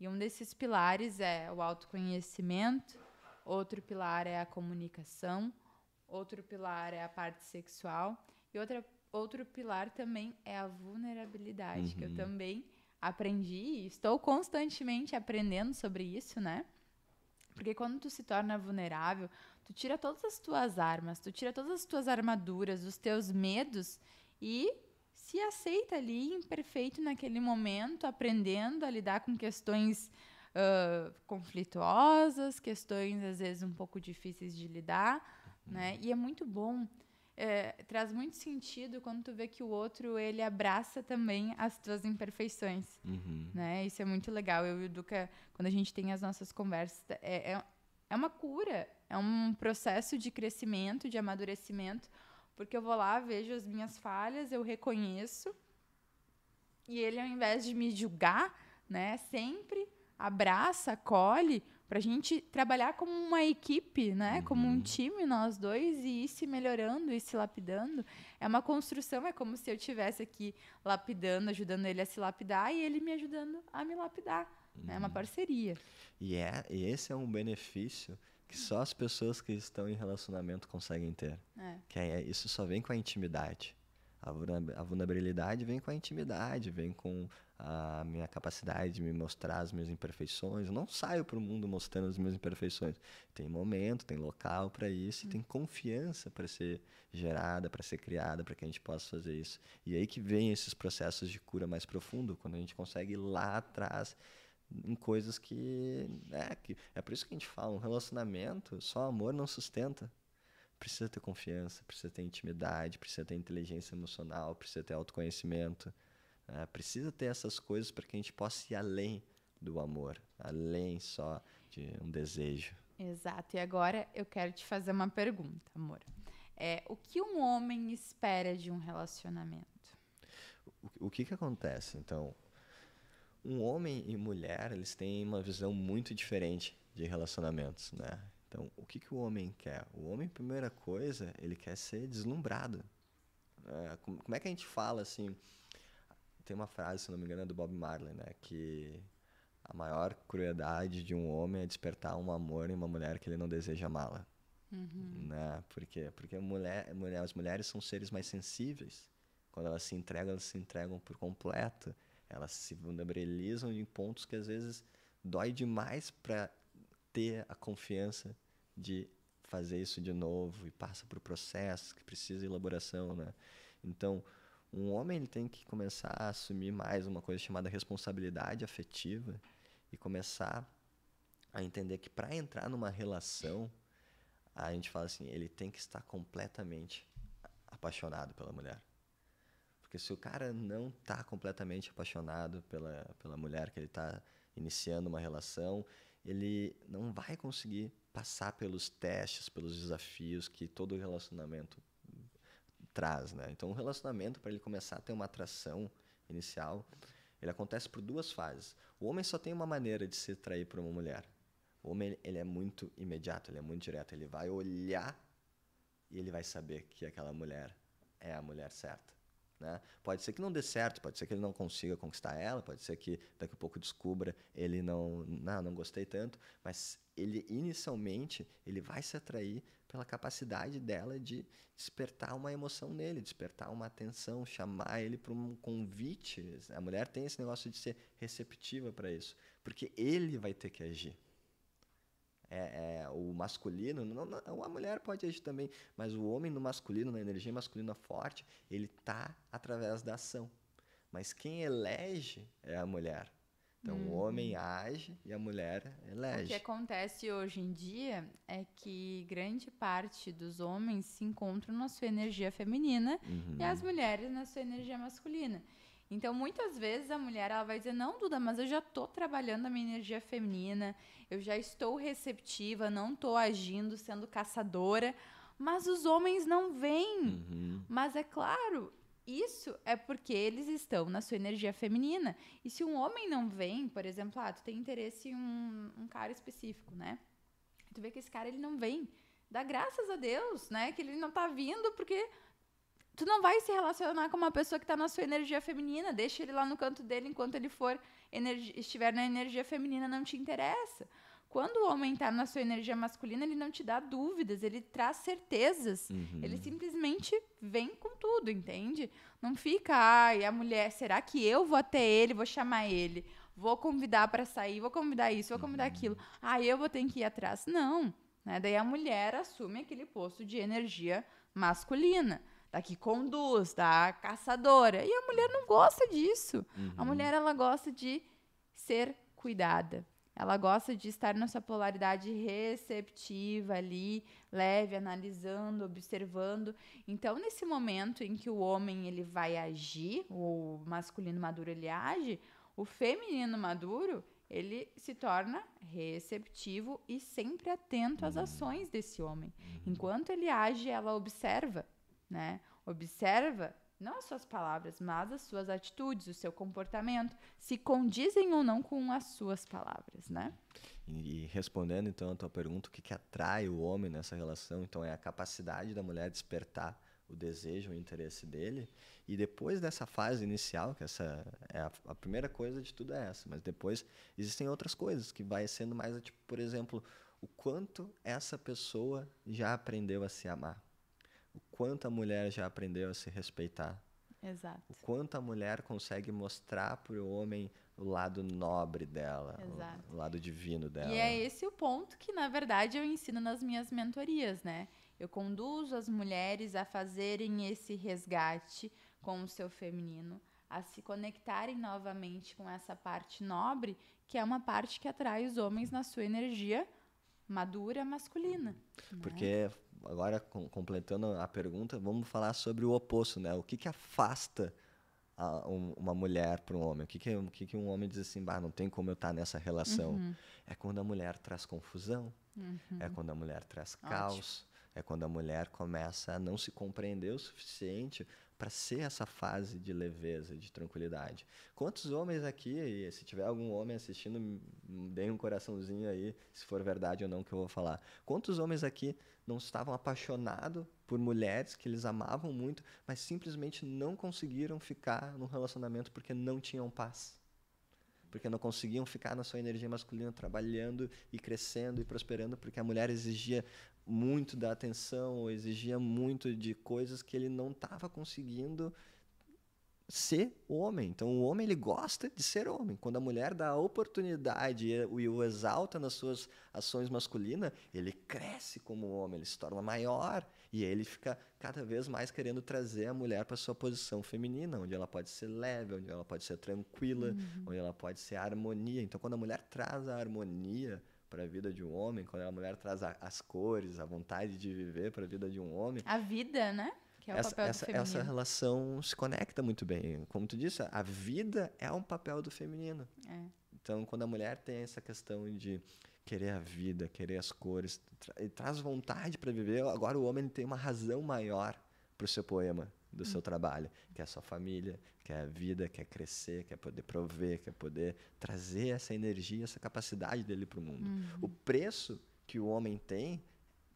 [SPEAKER 2] E um desses pilares é o autoconhecimento, outro pilar é a comunicação, outro pilar é a parte sexual e outra, outro pilar também é a vulnerabilidade, uhum. que eu uhum. também aprendi e estou constantemente aprendendo sobre isso, né? Porque quando tu se torna vulnerável, Tu tira todas as tuas armas, tu tira todas as tuas armaduras, os teus medos e se aceita ali imperfeito naquele momento, aprendendo a lidar com questões uh, conflituosas, questões às vezes um pouco difíceis de lidar, uhum. né? E é muito bom, é, traz muito sentido quando tu vê que o outro ele abraça também as tuas imperfeições, uhum. né? Isso é muito legal. Eu e o Duca, quando a gente tem as nossas conversas, é, é, é uma cura, é um processo de crescimento, de amadurecimento, porque eu vou lá, vejo as minhas falhas, eu reconheço, e ele, ao invés de me julgar, né, sempre abraça, acolhe, para a gente trabalhar como uma equipe, né, uhum. como um uhum. time, nós dois, e ir se melhorando, e se lapidando. É uma construção, é como se eu estivesse aqui lapidando, ajudando ele a se lapidar, e ele me ajudando a me lapidar. Uhum. É uma uhum. parceria.
[SPEAKER 1] E, é, e esse é um benefício que só as pessoas que estão em relacionamento conseguem ter. É. Que é, isso só vem com a intimidade. A vulnerabilidade vem com a intimidade, vem com a minha capacidade de me mostrar as minhas imperfeições. Eu não saio para o mundo mostrando as minhas imperfeições. Tem momento, tem local para isso, e tem confiança para ser gerada, para ser criada, para que a gente possa fazer isso. E aí que vem esses processos de cura mais profundo, quando a gente consegue ir lá atrás em coisas que é, que é por isso que a gente fala, um relacionamento, só amor não sustenta. precisa ter confiança, precisa ter intimidade, precisa ter inteligência emocional, precisa ter autoconhecimento. Né? Precisa ter essas coisas para que a gente possa ir além do amor, além só de um desejo.
[SPEAKER 2] Exato. E agora eu quero te fazer uma pergunta, amor. É, o que um homem espera de um relacionamento?
[SPEAKER 1] O, o que que acontece? Então, um homem e mulher, eles têm uma visão muito diferente de relacionamentos, né? Então, o que que o homem quer? O homem, primeira coisa, ele quer ser deslumbrado. É, como, como é que a gente fala assim? Tem uma frase, se não me engano, é do Bob Marley, né? Que a maior crueldade de um homem é despertar um amor em uma mulher que ele não deseja amá-la. Uhum. Né? Por quê? Porque mulher, mulher, as mulheres são seres mais sensíveis. Quando elas se entregam, elas se entregam por completo. Elas se vulnerabilizam em pontos que às vezes dói demais para ter a confiança de fazer isso de novo e passa por processos que precisa de elaboração, né? Então, um homem ele tem que começar a assumir mais uma coisa chamada responsabilidade afetiva e começar a entender que para entrar numa relação, a gente fala assim, ele tem que estar completamente apaixonado pela mulher. Porque se o cara não está completamente apaixonado pela, pela mulher que ele está iniciando uma relação, ele não vai conseguir passar pelos testes, pelos desafios que todo relacionamento traz, né? Então, o relacionamento para ele começar a ter uma atração inicial, ele acontece por duas fases. O homem só tem uma maneira de se atrair por uma mulher. O homem ele é muito imediato, ele é muito direto. Ele vai olhar e ele vai saber que aquela mulher é a mulher certa. Né? Pode ser que não dê certo, pode ser que ele não consiga conquistar ela, pode ser que daqui a pouco descubra ele não, não, não gostei tanto, mas ele inicialmente ele vai se atrair pela capacidade dela de despertar uma emoção nele, despertar uma atenção, chamar ele para um convite. A mulher tem esse negócio de ser receptiva para isso, porque ele vai ter que agir. É, é, o masculino, não, não, a mulher pode agir também, mas o homem no masculino, na energia masculina forte, ele tá através da ação. Mas quem elege é a mulher. Então, o homem uhum. age e a mulher elege.
[SPEAKER 2] O que acontece hoje em dia é que grande parte dos homens se encontram na sua energia feminina uhum. e as mulheres na sua energia masculina. Então, muitas vezes a mulher ela vai dizer: Não, Duda, mas eu já estou trabalhando a minha energia feminina, eu já estou receptiva, não estou agindo, sendo caçadora. Mas os homens não vêm. Uhum. Mas é claro, isso é porque eles estão na sua energia feminina. E se um homem não vem, por exemplo, ah, tu tem interesse em um, um cara específico, né? Tu vê que esse cara ele não vem. Dá graças a Deus, né? Que ele não tá vindo porque tu não vai se relacionar com uma pessoa que está na sua energia feminina. Deixa ele lá no canto dele enquanto ele for estiver na energia feminina, não te interessa. Quando o homem está na sua energia masculina, ele não te dá dúvidas, ele traz certezas. Uhum. Ele simplesmente vem com tudo, entende? Não fica, ai, a mulher, será que eu vou até ele, vou chamar ele, vou convidar para sair, vou convidar isso, vou convidar uhum. aquilo. Ah, eu vou ter que ir atrás. Não. Né? Daí a mulher assume aquele posto de energia masculina da que conduz, da caçadora. E a mulher não gosta disso. Uhum. A mulher ela gosta de ser cuidada. Ela gosta de estar nessa polaridade receptiva ali, leve, analisando, observando. Então, nesse momento em que o homem ele vai agir, o masculino maduro ele age, o feminino maduro ele se torna receptivo e sempre atento às ações desse homem. Enquanto ele age, ela observa, né? Observa não as suas palavras, mas as suas atitudes, o seu comportamento, se condizem ou não com as suas palavras, né?
[SPEAKER 1] E, respondendo então a tua pergunta, o que, que atrai o homem nessa relação? Então é a capacidade da mulher despertar o desejo, o interesse dele. E depois dessa fase inicial, que essa é a, a, primeira coisa de tudo é essa, mas depois existem outras coisas que vai sendo mais, tipo, por exemplo, o quanto essa pessoa já aprendeu a se amar quanto a mulher já aprendeu a se respeitar.
[SPEAKER 2] Exato.
[SPEAKER 1] O quanto a mulher consegue mostrar para o homem o lado nobre dela, Exato. o lado divino dela.
[SPEAKER 2] E é esse o ponto que, na verdade, eu ensino nas minhas mentorias, né? Eu conduzo as mulheres a fazerem esse resgate com o seu feminino, a se conectarem novamente com essa parte nobre, que é uma parte que atrai os homens na sua energia madura masculina.
[SPEAKER 1] Porque né? Agora com, completando a pergunta, vamos falar sobre o oposto, né? O que que afasta a, um, uma mulher para um homem? O que que, o que que um homem diz assim, bah, não tem como eu estar tá nessa relação? Uhum. É quando a mulher traz confusão, uhum. é quando a mulher traz caos, Ótimo. é quando a mulher começa a não se compreender o suficiente para ser essa fase de leveza, de tranquilidade. Quantos homens aqui, e se tiver algum homem assistindo, dê um coraçãozinho aí, se for verdade ou não que eu vou falar. Quantos homens aqui não estavam apaixonados por mulheres que eles amavam muito, mas simplesmente não conseguiram ficar no relacionamento porque não tinham paz? Porque não conseguiam ficar na sua energia masculina trabalhando e crescendo e prosperando, porque a mulher exigia muito da atenção, exigia muito de coisas que ele não estava conseguindo ser homem. Então o homem ele gosta de ser homem. Quando a mulher dá a oportunidade e o exalta nas suas ações masculinas, ele cresce como homem, ele se torna maior e ele fica cada vez mais querendo trazer a mulher para sua posição feminina, onde ela pode ser leve, onde ela pode ser tranquila, uhum. onde ela pode ser harmonia. Então quando a mulher traz a harmonia para a vida de um homem, quando a mulher traz a, as cores, a vontade de viver para a vida de um homem.
[SPEAKER 2] A vida, né? Que é o
[SPEAKER 1] essa,
[SPEAKER 2] papel
[SPEAKER 1] essa,
[SPEAKER 2] do feminino.
[SPEAKER 1] essa relação se conecta muito bem. Como tu disse, a vida é um papel do feminino. É. Então, quando a mulher tem essa questão de querer a vida, querer as cores, tra e traz vontade para viver, agora o homem tem uma razão maior para o seu poema do seu trabalho, que é a sua família, que é a vida, quer crescer, quer poder prover, quer poder trazer essa energia, essa capacidade dele para o mundo. Uhum. O preço que o homem tem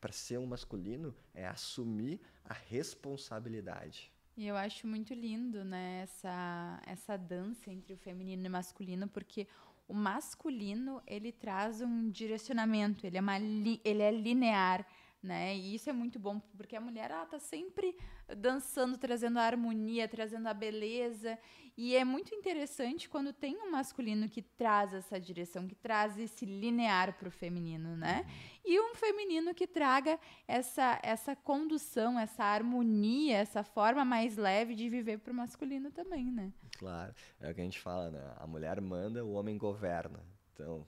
[SPEAKER 1] para ser um masculino é assumir a responsabilidade.
[SPEAKER 2] E eu acho muito lindo, né, essa, essa dança entre o feminino e o masculino, porque o masculino, ele traz um direcionamento, ele é, uma ele é linear, né? E isso é muito bom, porque a mulher ela tá sempre dançando, trazendo a harmonia, trazendo a beleza, e é muito interessante quando tem um masculino que traz essa direção, que traz esse linear para o feminino, né? E um feminino que traga essa essa condução, essa harmonia, essa forma mais leve de viver para o masculino também, né?
[SPEAKER 1] Claro, é o que a gente fala, né? A mulher manda, o homem governa.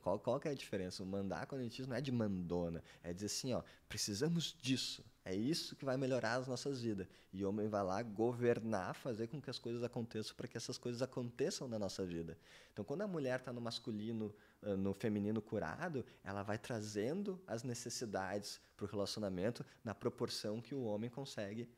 [SPEAKER 1] Qual, qual que é a diferença? O mandar quando a gente diz não é de mandona, é dizer assim, ó, precisamos disso. É isso que vai melhorar as nossas vidas. E o homem vai lá governar, fazer com que as coisas aconteçam para que essas coisas aconteçam na nossa vida. Então, quando a mulher está no masculino, no feminino curado, ela vai trazendo as necessidades para o relacionamento na proporção que o homem consegue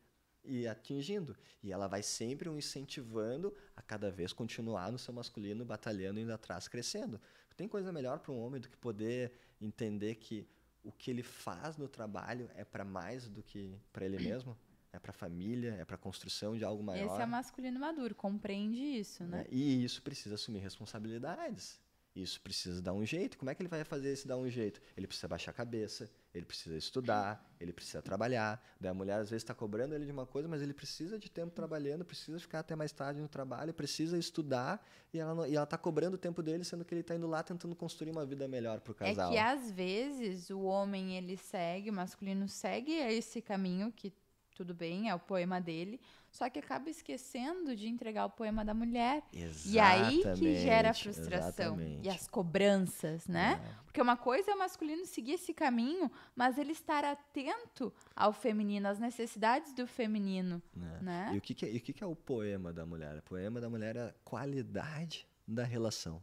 [SPEAKER 1] ir atingindo. E ela vai sempre o incentivando a cada vez continuar no seu masculino, batalhando, indo atrás, crescendo. Tem coisa melhor para um homem do que poder entender que o que ele faz no trabalho é para mais do que para ele mesmo? É para a família, é para a construção de algo maior.
[SPEAKER 2] Esse é masculino maduro, compreende isso, né?
[SPEAKER 1] É, e isso precisa assumir responsabilidades. Isso precisa dar um jeito. Como é que ele vai fazer esse dar um jeito? Ele precisa baixar a cabeça, ele precisa estudar, ele precisa trabalhar. Daí a mulher às vezes está cobrando ele de uma coisa, mas ele precisa de tempo trabalhando, precisa ficar até mais tarde no trabalho, precisa estudar e ela e ela está cobrando o tempo dele, sendo que ele está indo lá tentando construir uma vida melhor para o casal.
[SPEAKER 2] É que às vezes o homem ele segue, o masculino segue esse caminho que tudo bem, é o poema dele, só que acaba esquecendo de entregar o poema da mulher.
[SPEAKER 1] Exatamente,
[SPEAKER 2] e aí que gera a frustração exatamente. e as cobranças, né? É. Porque uma coisa é o masculino seguir esse caminho, mas ele estar atento ao feminino, às necessidades do feminino, é. né?
[SPEAKER 1] E o, que, que, é, o que, que é o poema da mulher? O poema da mulher é a qualidade da relação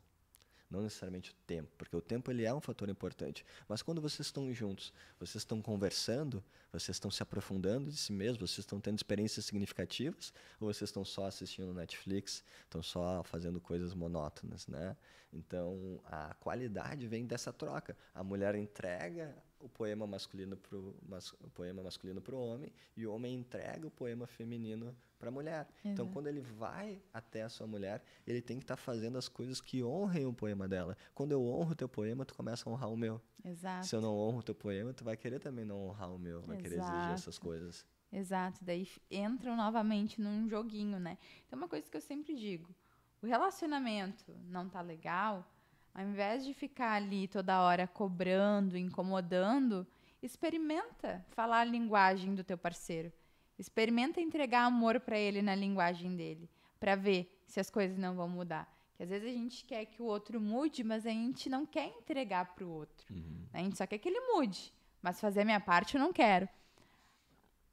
[SPEAKER 1] não necessariamente o tempo, porque o tempo ele é um fator importante. Mas quando vocês estão juntos, vocês estão conversando, vocês estão se aprofundando de si mesmos, vocês estão tendo experiências significativas, ou vocês estão só assistindo Netflix, estão só fazendo coisas monótonas, né? Então a qualidade vem dessa troca. A mulher entrega o poema masculino pro mas, o poema masculino para o homem e o homem entrega o poema feminino para a mulher. Uhum. Então, quando ele vai até a sua mulher, ele tem que estar tá fazendo as coisas que honrem o poema dela. Quando eu honro o teu poema, tu começa a honrar o meu.
[SPEAKER 2] Exato.
[SPEAKER 1] Se eu não honro o teu poema, tu vai querer também não honrar o meu, vai Exato. querer exigir essas coisas.
[SPEAKER 2] Exato, daí entram novamente num joguinho, né? Então, uma coisa que eu sempre digo, o relacionamento não tá legal, ao invés de ficar ali toda hora cobrando, incomodando, experimenta falar a linguagem do teu parceiro. Experimenta entregar amor para ele na linguagem dele, para ver se as coisas não vão mudar. Que às vezes a gente quer que o outro mude, mas a gente não quer entregar para o outro. Uhum. A gente só quer que ele mude, mas fazer a minha parte eu não quero.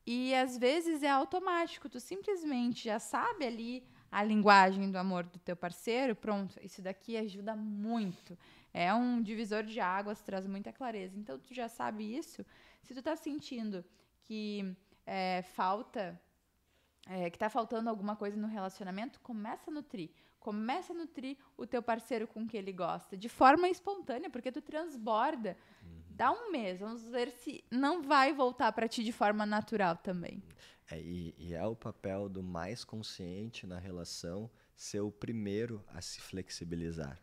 [SPEAKER 2] E às vezes é automático, tu simplesmente já sabe ali a linguagem do amor do teu parceiro, pronto, isso daqui ajuda muito. É um divisor de águas, traz muita clareza. Então tu já sabe isso. Se tu tá sentindo que é, falta, é, que tá faltando alguma coisa no relacionamento, começa a nutrir. Começa a nutrir o teu parceiro com o que ele gosta, de forma espontânea, porque tu transborda. Uhum. Dá um mês, vamos ver se não vai voltar para ti de forma natural também.
[SPEAKER 1] É, e, e é o papel do mais consciente na relação ser o primeiro a se flexibilizar.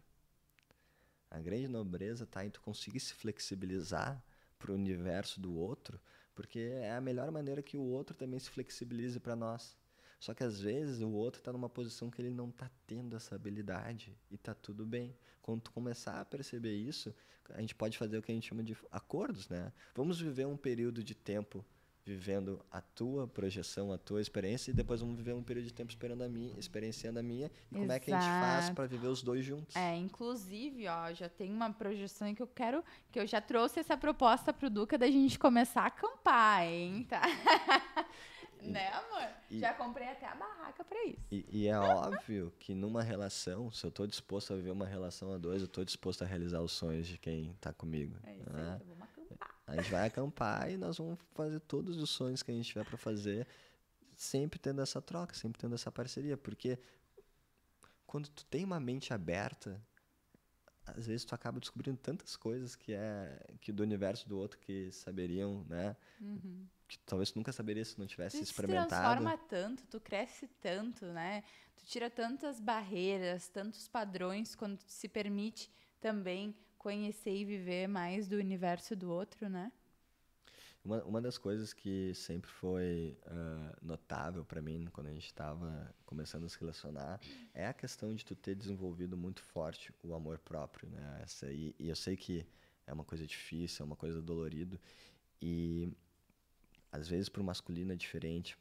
[SPEAKER 1] A grande nobreza está em tu conseguir se flexibilizar para o universo do outro, porque é a melhor maneira que o outro também se flexibilize para nós. Só que às vezes o outro está numa posição que ele não está tendo essa habilidade e está tudo bem. Quando tu começar a perceber isso, a gente pode fazer o que a gente chama de acordos, né? Vamos viver um período de tempo vivendo a tua projeção, a tua experiência, e depois vamos viver um período de tempo esperando a minha, experienciando a minha, e Exato. como é que a gente faz para viver os dois juntos.
[SPEAKER 2] É, inclusive, ó, já tem uma projeção que eu quero, que eu já trouxe essa proposta pro Duca da gente começar a acampar, hein, tá? né, amor? E, Já comprei até a barraca para isso.
[SPEAKER 1] E, e, é óbvio que numa relação, se eu tô disposto a viver uma relação a dois, eu tô disposto a realizar os sonhos de quem tá comigo.
[SPEAKER 2] É isso né? aí, acampar.
[SPEAKER 1] A gente vai acampar e nós vamos fazer todos os sonhos que a gente tiver para fazer, sempre tendo essa troca, sempre tendo essa parceria, porque quando tu tem uma mente aberta, às vezes tu acaba descobrindo tantas coisas que é que do universo do outro que saberiam, né? Uhum que talvez tu nunca saberia se não tivesse tu experimentado. Tu
[SPEAKER 2] transforma tanto, tu cresce tanto, né? Tu tira tantas barreiras, tantos padrões quando tu se permite também conhecer e viver mais do universo do outro, né?
[SPEAKER 1] Uma, uma das coisas que sempre foi uh, notável para mim quando a gente estava começando a se relacionar é a questão de tu ter desenvolvido muito forte o amor próprio, né? Essa, e, e eu sei que é uma coisa difícil, é uma coisa dolorido e às vezes para o masculino é diferente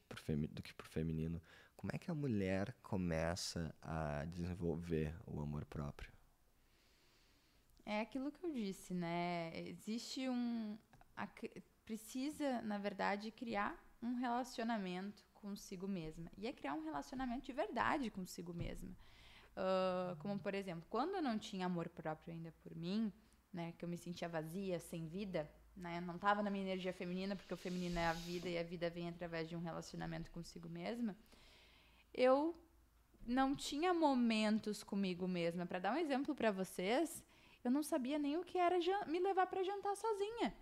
[SPEAKER 1] do que para o feminino. Como é que a mulher começa a desenvolver o amor próprio?
[SPEAKER 2] É aquilo que eu disse, né? Existe um. A, precisa, na verdade, criar um relacionamento consigo mesma. E é criar um relacionamento de verdade consigo mesma. Uh, como, por exemplo, quando eu não tinha amor próprio ainda por mim, né? Que eu me sentia vazia, sem vida né? Não estava na minha energia feminina, porque o feminino é a vida e a vida vem através de um relacionamento consigo mesma. Eu não tinha momentos comigo mesma. Para dar um exemplo para vocês, eu não sabia nem o que era me levar para jantar sozinha.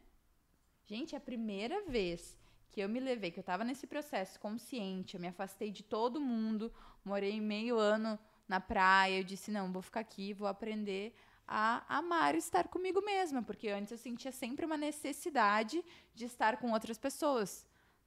[SPEAKER 2] Gente, é a primeira vez que eu me levei, que eu estava nesse processo consciente, eu me afastei de todo mundo, morei meio ano na praia, eu disse, não, vou ficar aqui, vou aprender a amar estar comigo mesma, porque antes eu sentia sempre uma necessidade de estar com outras pessoas.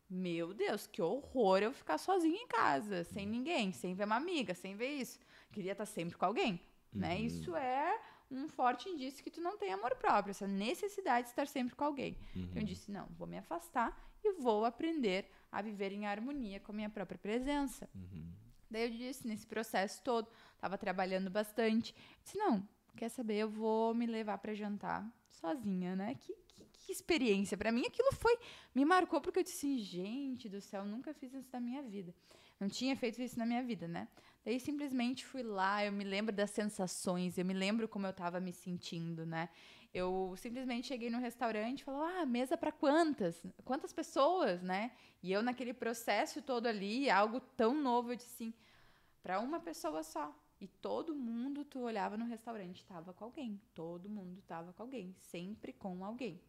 [SPEAKER 2] Meu Deus, que horror eu ficar sozinha em casa, sem ninguém, sem ver uma amiga, sem ver isso. Queria estar sempre com alguém, né? uhum. né? Isso é um forte indício que tu não tem amor próprio, essa necessidade de estar sempre com alguém. Uhum. Então eu disse, não, vou me afastar e vou aprender a viver em harmonia com a minha própria presença. Uhum. Daí eu disse, nesse processo todo, estava trabalhando bastante, disse, não, quer saber, eu vou me levar para jantar sozinha, né? Que, que, que experiência. Para mim aquilo foi me marcou porque eu disse, gente do céu, nunca fiz isso na minha vida. Não tinha feito isso na minha vida, né? Daí simplesmente fui lá, eu me lembro das sensações, eu me lembro como eu estava me sentindo, né? Eu simplesmente cheguei no restaurante e falou: "Ah, mesa para quantas? Quantas pessoas, né?" E eu naquele processo todo ali, algo tão novo, eu disse assim: "Para uma pessoa só". E todo mundo, tu olhava no restaurante, tava com alguém. Todo mundo tava com alguém. Sempre com alguém.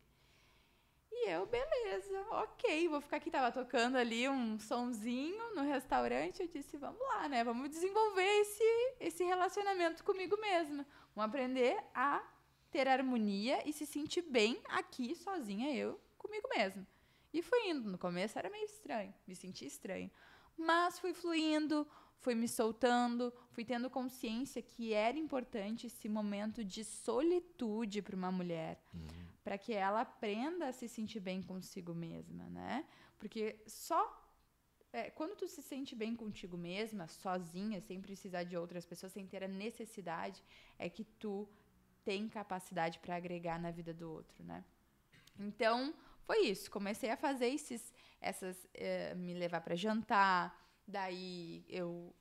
[SPEAKER 2] E eu, beleza, ok, vou ficar aqui. Tava tocando ali um sonzinho no restaurante. Eu disse, vamos lá, né? Vamos desenvolver esse, esse relacionamento comigo mesma. Vamos aprender a ter harmonia e se sentir bem aqui, sozinha, eu, comigo mesma. E fui indo. No começo era meio estranho, me senti estranho. Mas fui fluindo, fui me soltando, fui tendo consciência que era importante esse momento de solitude para uma mulher, uhum. Para que ela aprenda a se sentir bem consigo mesma, né? Porque só é, quando tu se sente bem contigo mesma, sozinha, sem precisar de outras pessoas, sem ter a necessidade, é que tu tem capacidade para agregar na vida do outro, né? Então, foi isso. Comecei a fazer esses, essas, eh, me levar para jantar. Daí eu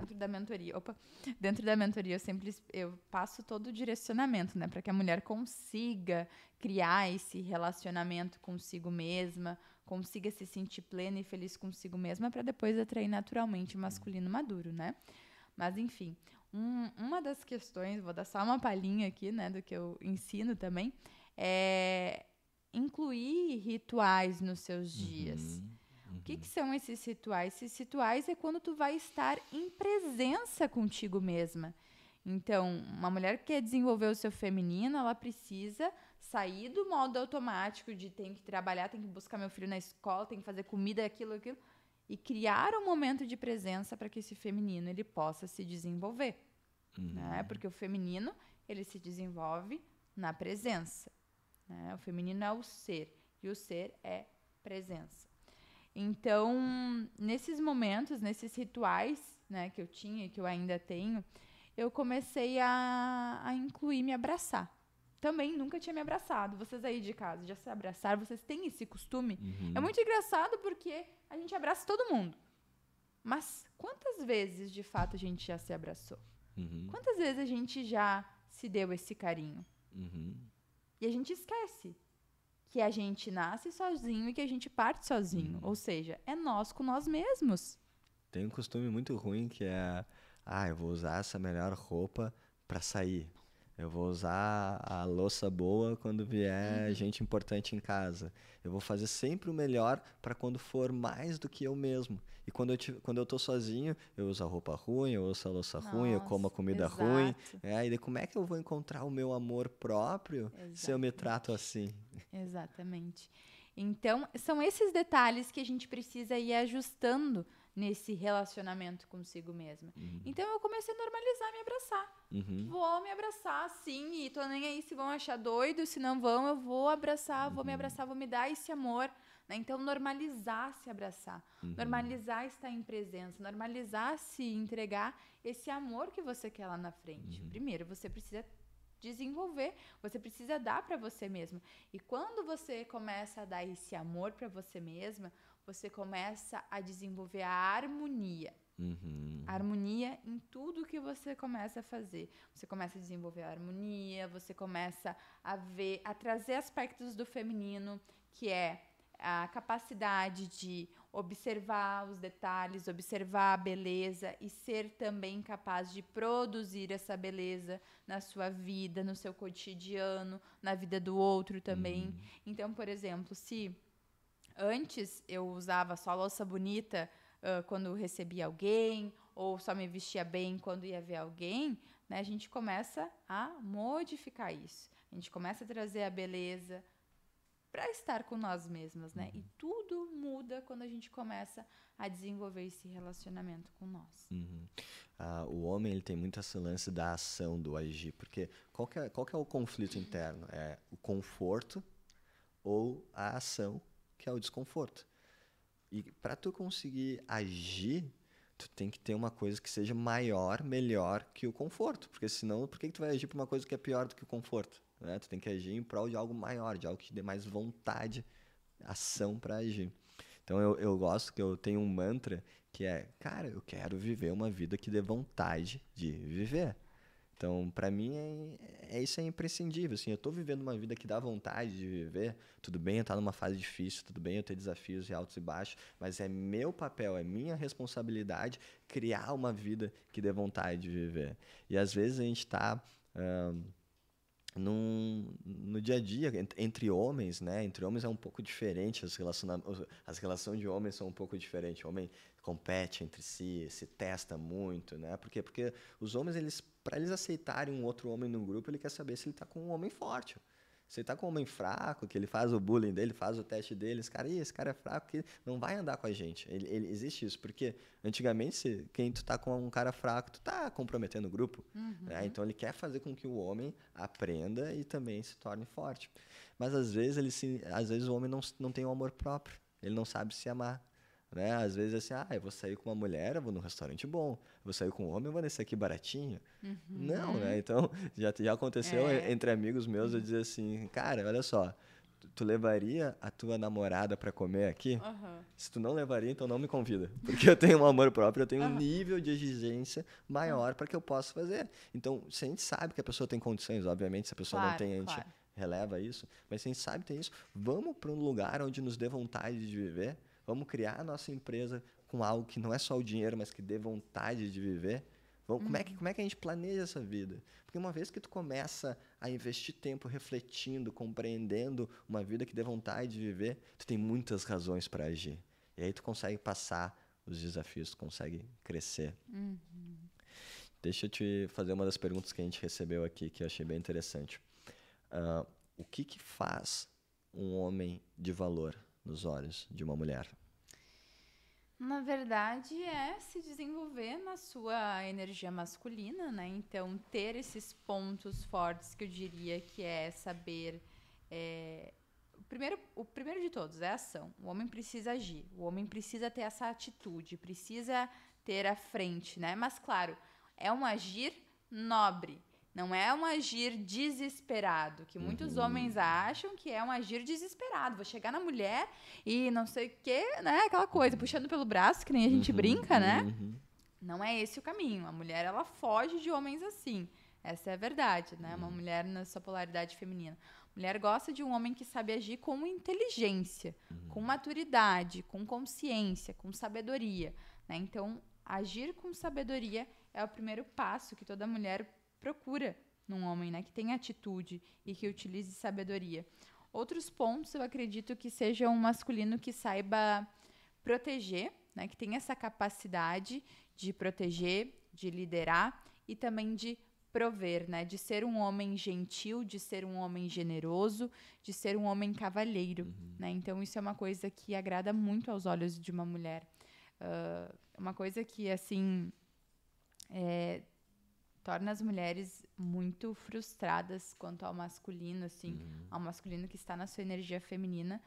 [SPEAKER 2] dentro da mentoria, opa, dentro da mentoria eu sempre eu passo todo o direcionamento, né, para que a mulher consiga criar esse relacionamento consigo mesma, consiga se sentir plena e feliz consigo mesma para depois atrair naturalmente o masculino maduro, né? Mas enfim, um, uma das questões, vou dar só uma palhinha aqui, né, do que eu ensino também, é incluir rituais nos seus dias. Uhum. O que, que, são esses rituais? Esses rituais é quando tu vai estar em presença contigo mesma. Então, uma mulher que quer desenvolver o seu feminino, ela precisa sair do modo automático de tem que trabalhar, tem que buscar meu filho na escola, tem que fazer comida, aquilo, aquilo, e criar um momento de presença para que esse feminino ele possa se desenvolver. Uhum. Né? Porque o feminino ele se desenvolve na presença. Né? O feminino é o ser e o ser é presença. Então, nesses momentos, nesses rituais né, que eu tinha e que eu ainda tenho, eu comecei a, a incluir me abraçar. Também nunca tinha me abraçado. Vocês aí de casa já se abraçaram? Vocês têm esse costume? Uhum. É muito engraçado porque a gente abraça todo mundo. Mas quantas vezes de fato a gente já se abraçou? Uhum. Quantas vezes a gente já se deu esse carinho? Uhum. E a gente esquece que a gente nasce sozinho e que a gente parte sozinho. Uhum. Ou seja, é nós com nós mesmos.
[SPEAKER 1] Tem um costume muito ruim que é: ah, eu vou usar essa melhor roupa para sair. Eu vou usar a louça boa quando vier uhum. gente importante em casa. Eu vou fazer sempre o melhor para quando for mais do que eu mesmo. E quando eu, te, quando eu tô sozinho, eu uso a roupa ruim, eu uso a louça Nossa, ruim, eu como a comida exato. ruim. É, e daí como é que eu vou encontrar o meu amor próprio Exatamente. se eu me trato assim?
[SPEAKER 2] Exatamente. Então, são esses detalhes que a gente precisa ir ajustando nesse relacionamento consigo mesma. Uhum. Então eu comecei a normalizar me abraçar. Uhum. Vou me abraçar, sim, e tô nem aí se vão achar doido, se não vão, eu vou abraçar, vou me uhum. abraçar, vou me dar esse amor. Né? Então, normalizar se abraçar, uhum. normalizar estar em presença, normalizar se entregar esse amor que você quer lá na frente. Uhum. Primeiro, você precisa desenvolver, você precisa dar para você mesmo. E quando você começa a dar esse amor para você mesma, você começa a desenvolver a harmonia. Uhum. Harmonia em tudo que você começa a fazer. Você começa a desenvolver a harmonia, você começa a ver, a trazer aspectos do feminino, que é a capacidade de observar os detalhes, observar a beleza e ser também capaz de produzir essa beleza na sua vida, no seu cotidiano, na vida do outro também. Uhum. Então, por exemplo, se Antes eu usava só louça bonita uh, quando recebia alguém, ou só me vestia bem quando ia ver alguém, né? A gente começa a modificar isso. A gente começa a trazer a beleza para estar com nós mesmas, né? Uhum. E tudo muda quando a gente começa a desenvolver esse relacionamento com nós.
[SPEAKER 1] Uhum. Ah, o homem ele tem muito esse lance da ação, do agir, porque qual que é, qual que é o conflito interno? É o conforto ou a ação que é o desconforto. E para tu conseguir agir, tu tem que ter uma coisa que seja maior, melhor que o conforto, porque senão, por que, que tu vai agir por uma coisa que é pior do que o conforto? Né? Tu tem que agir em prol de algo maior, de algo que te dê mais vontade, ação para agir. Então eu, eu gosto que eu tenho um mantra que é, cara, eu quero viver uma vida que dê vontade de viver. Então, para mim, é, é, isso é imprescindível. Assim, eu estou vivendo uma vida que dá vontade de viver. Tudo bem eu estar tá numa fase difícil, tudo bem eu ter desafios e altos e baixos, mas é meu papel, é minha responsabilidade criar uma vida que dê vontade de viver. E às vezes a gente está num, no dia a dia entre homens, né? Entre homens é um pouco diferente as relações as relações de homens são um pouco diferentes. O homem compete entre si, se testa muito, né? Por quê? Porque os homens eles para eles aceitarem um outro homem no grupo, ele quer saber se ele está com um homem forte. Se ele está com um homem fraco, que ele faz o bullying dele, faz o teste dele, esse cara, esse cara é fraco, que não vai andar com a gente. Ele, ele existe isso, porque antigamente, se, quem tu tá com um cara fraco, tu tá comprometendo o grupo. Uhum. Né? Então ele quer fazer com que o homem aprenda e também se torne forte. Mas às vezes ele se, às vezes o homem não, não tem o um amor próprio. Ele não sabe se amar. Né? Às vezes assim, ah, eu vou sair com uma mulher, eu vou num restaurante bom. Eu vou sair com um homem, eu vou nesse aqui baratinho. Uhum. Não, né? Então, já, já aconteceu é. entre amigos meus eu dizer assim, cara, olha só, tu levaria a tua namorada para comer aqui?
[SPEAKER 2] Aham.
[SPEAKER 1] Se tu não levaria, então não me convida. Porque eu tenho um amor próprio, eu tenho um
[SPEAKER 2] Aham.
[SPEAKER 1] nível de exigência maior para que eu possa fazer. Então, se a gente sabe que a pessoa tem condições, obviamente, se a pessoa não
[SPEAKER 2] Claro,
[SPEAKER 1] tem, a gente
[SPEAKER 2] claro.
[SPEAKER 1] releva isso, mas se a gente sabe que tem isso, vamos para um lugar onde nos dê vontade de viver, vamos criar a nossa empresa com algo que não é só o dinheiro, mas que dê vontade de viver. Vamos, como, é que, como é que a gente planeja essa vida? Porque uma vez que tu começa a investir tempo refletindo, compreendendo uma vida que dê vontade de viver, tu tem muitas razões para agir. E aí tu consegue passar os desafios, tu consegue crescer. Deixa eu te fazer uma das perguntas que a gente recebeu aqui, que eu achei bem interessante. Ah, o que, que faz um homem de valor nos olhos de uma mulher?
[SPEAKER 2] Na verdade, é se desenvolver na sua energia masculina, né? Então, ter esses pontos fortes que eu diria que é saber. é, o, primeiro, o primeiro de todos é a ação. O homem precisa agir, o homem precisa ter essa atitude, precisa ter a frente, né? Mas, claro, é um agir nobre. Não é um agir desesperado, que muitos homens acham que é um agir desesperado. Vou chegar na mulher e não sei o quê, né? Aquela coisa, puxando pelo braço, que nem a gente brinca, né?
[SPEAKER 1] Uhum.
[SPEAKER 2] Não é esse o caminho. A mulher, ela foge de homens assim. Essa é a verdade, né? Uma mulher na sua polaridade feminina. Mulher gosta de um homem que sabe agir com inteligência, com maturidade, com consciência, com sabedoria, né? Então, agir com sabedoria é o primeiro passo que toda mulher procura num homem, né? Que tenha atitude e que utilize sabedoria. Outros pontos, eu acredito que seja um masculino que saiba proteger, né? Que tenha essa capacidade de proteger, de liderar e também de prover, né? De ser um homem gentil, de ser um homem generoso, de ser um homem cavalheiro, né? Então isso é uma coisa que agrada muito aos olhos de uma mulher. Ah, uma coisa que assim é, torna as mulheres muito frustradas quanto ao masculino, assim, ao masculino que está na sua energia feminina.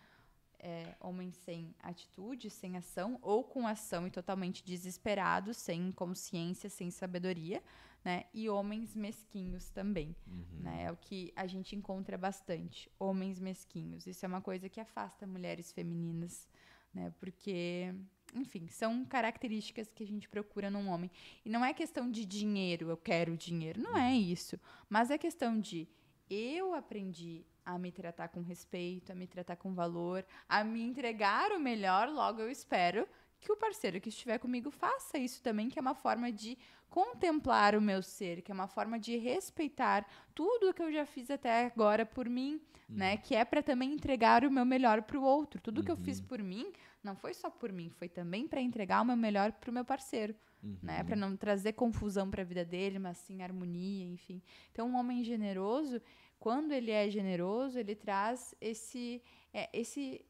[SPEAKER 2] É, homens sem atitude, sem ação, ou com ação e totalmente desesperados, sem consciência, sem sabedoria, né? E homens mesquinhos também, né? É o que a gente encontra bastante, homens mesquinhos. Isso é uma coisa que afasta mulheres femininas, né? Porque, enfim, são características que a gente procura num homem. E não é questão de dinheiro, eu quero dinheiro, não é isso. Mas é questão de eu aprendi a me tratar com respeito, a me tratar com valor, a me entregar o melhor, logo eu espero que o parceiro que estiver comigo faça isso também, que é uma forma de contemplar o meu ser, que é uma forma de respeitar tudo que eu já fiz até agora por mim, né? Que é para também entregar o meu melhor para o outro. Tudo que eu fiz por mim não foi só por mim, foi também para entregar o meu melhor para o meu parceiro, né? Para não trazer confusão para a vida dele, mas sim harmonia, enfim. Então, um homem generoso, quando ele é generoso, ele traz esse é, esse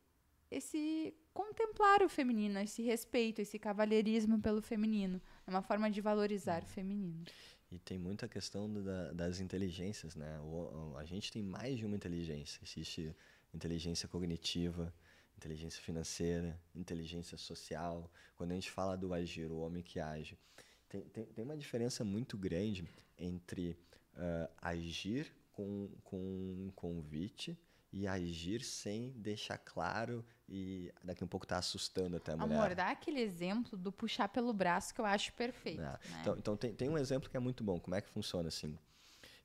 [SPEAKER 2] esse contemplar o feminino, esse respeito, esse cavalheirismo pelo feminino. É uma forma de valorizar o feminino.
[SPEAKER 1] E tem muita questão da- das inteligências, né? O- a gente tem mais de uma inteligência. Existe inteligência cognitiva, inteligência financeira, inteligência social. Quando a gente fala do agir, o homem que age, tem, tem, tem uma diferença muito grande entre ah, agir com, com um convite e agir sem deixar claro e daqui a um pouco tá assustando até a mulher.
[SPEAKER 2] Amor, dá aquele exemplo do puxar pelo braço que eu acho perfeito.
[SPEAKER 1] É.
[SPEAKER 2] né?
[SPEAKER 1] Então, então tem, tem um exemplo que é muito bom. Como é que funciona assim?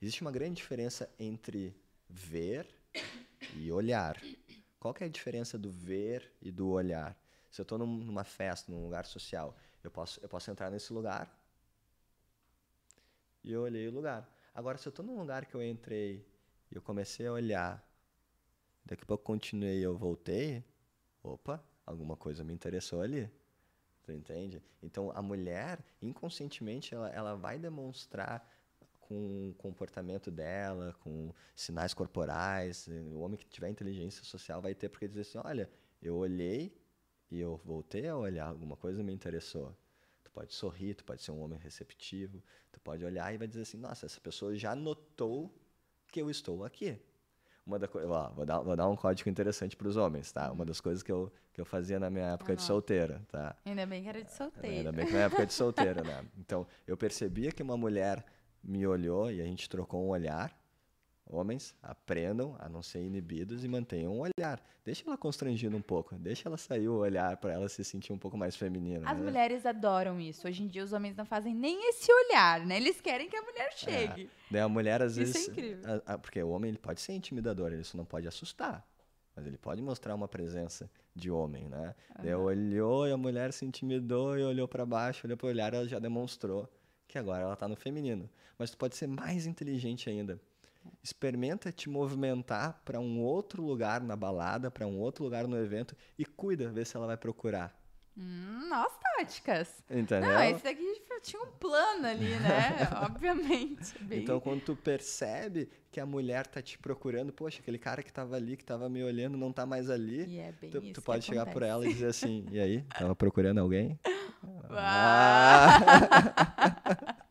[SPEAKER 1] Existe uma grande diferença entre ver e olhar. Qual que é a diferença do ver e do olhar? Se eu estou numa festa, num lugar social, eu posso, eu posso entrar nesse lugar e eu olhei o lugar. Agora, se eu estou num lugar que eu entrei e eu comecei a olhar, daqui a pouco continuei e eu voltei, opa, alguma coisa me interessou ali. Tu entende? Então, a mulher, inconscientemente, ela, ela vai demonstrar com o comportamento dela, com sinais corporais. O homem que tiver inteligência social vai ter porque dizer assim, olha, eu olhei e eu voltei a olhar, alguma coisa me interessou. Tu pode sorrir, tu pode ser um homem receptivo, tu pode olhar e vai dizer assim, nossa, essa pessoa já notou que eu estou aqui. Uma da, ó, vou, dar, vou dar um código interessante para os homens, tá? Uma das coisas que eu, que eu fazia na minha época de
[SPEAKER 2] Anota.
[SPEAKER 1] solteira, tá?
[SPEAKER 2] Ainda bem que era de solteiro.
[SPEAKER 1] Ainda bem que na época de solteira, né? Então, eu percebia que uma mulher me olhou e a gente trocou um olhar. Homens, aprendam a não ser inibidos e mantenham o olhar. Deixa ela constrangida um pouco, deixa ela sair o olhar para ela se sentir um pouco mais feminina.
[SPEAKER 2] As
[SPEAKER 1] né?
[SPEAKER 2] mulheres adoram isso. Hoje em dia os homens não fazem nem esse olhar, né? Eles querem que a mulher chegue.
[SPEAKER 1] É. Daí a mulher às
[SPEAKER 2] Isso é
[SPEAKER 1] vezes.
[SPEAKER 2] incrível.
[SPEAKER 1] a- a- porque o homem ele pode ser intimidador, ele só não pode assustar. Mas ele pode mostrar uma presença de homem, né? Daí olhou e a mulher se intimidou e olhou para baixo, olhou para o olhar, ela já demonstrou que agora ela tá no feminino. Mas tu pode ser mais inteligente ainda. Experimenta te movimentar para um outro lugar na balada, para um outro lugar no evento e cuida, vê se ela vai procurar.
[SPEAKER 2] Hum, nós táticas.
[SPEAKER 1] Entendeu?
[SPEAKER 2] Não, esse daqui tinha um plano ali, né? Obviamente. Bem-
[SPEAKER 1] Então, quando tu percebe que a mulher tá te procurando, poxa, aquele cara que tava ali, que tava me olhando, não tá mais ali,
[SPEAKER 2] E é bem
[SPEAKER 1] tu,
[SPEAKER 2] isso
[SPEAKER 1] tu pode chegar por
[SPEAKER 2] acontece.
[SPEAKER 1] ela e dizer assim, e aí, tava procurando alguém?
[SPEAKER 2] Ah!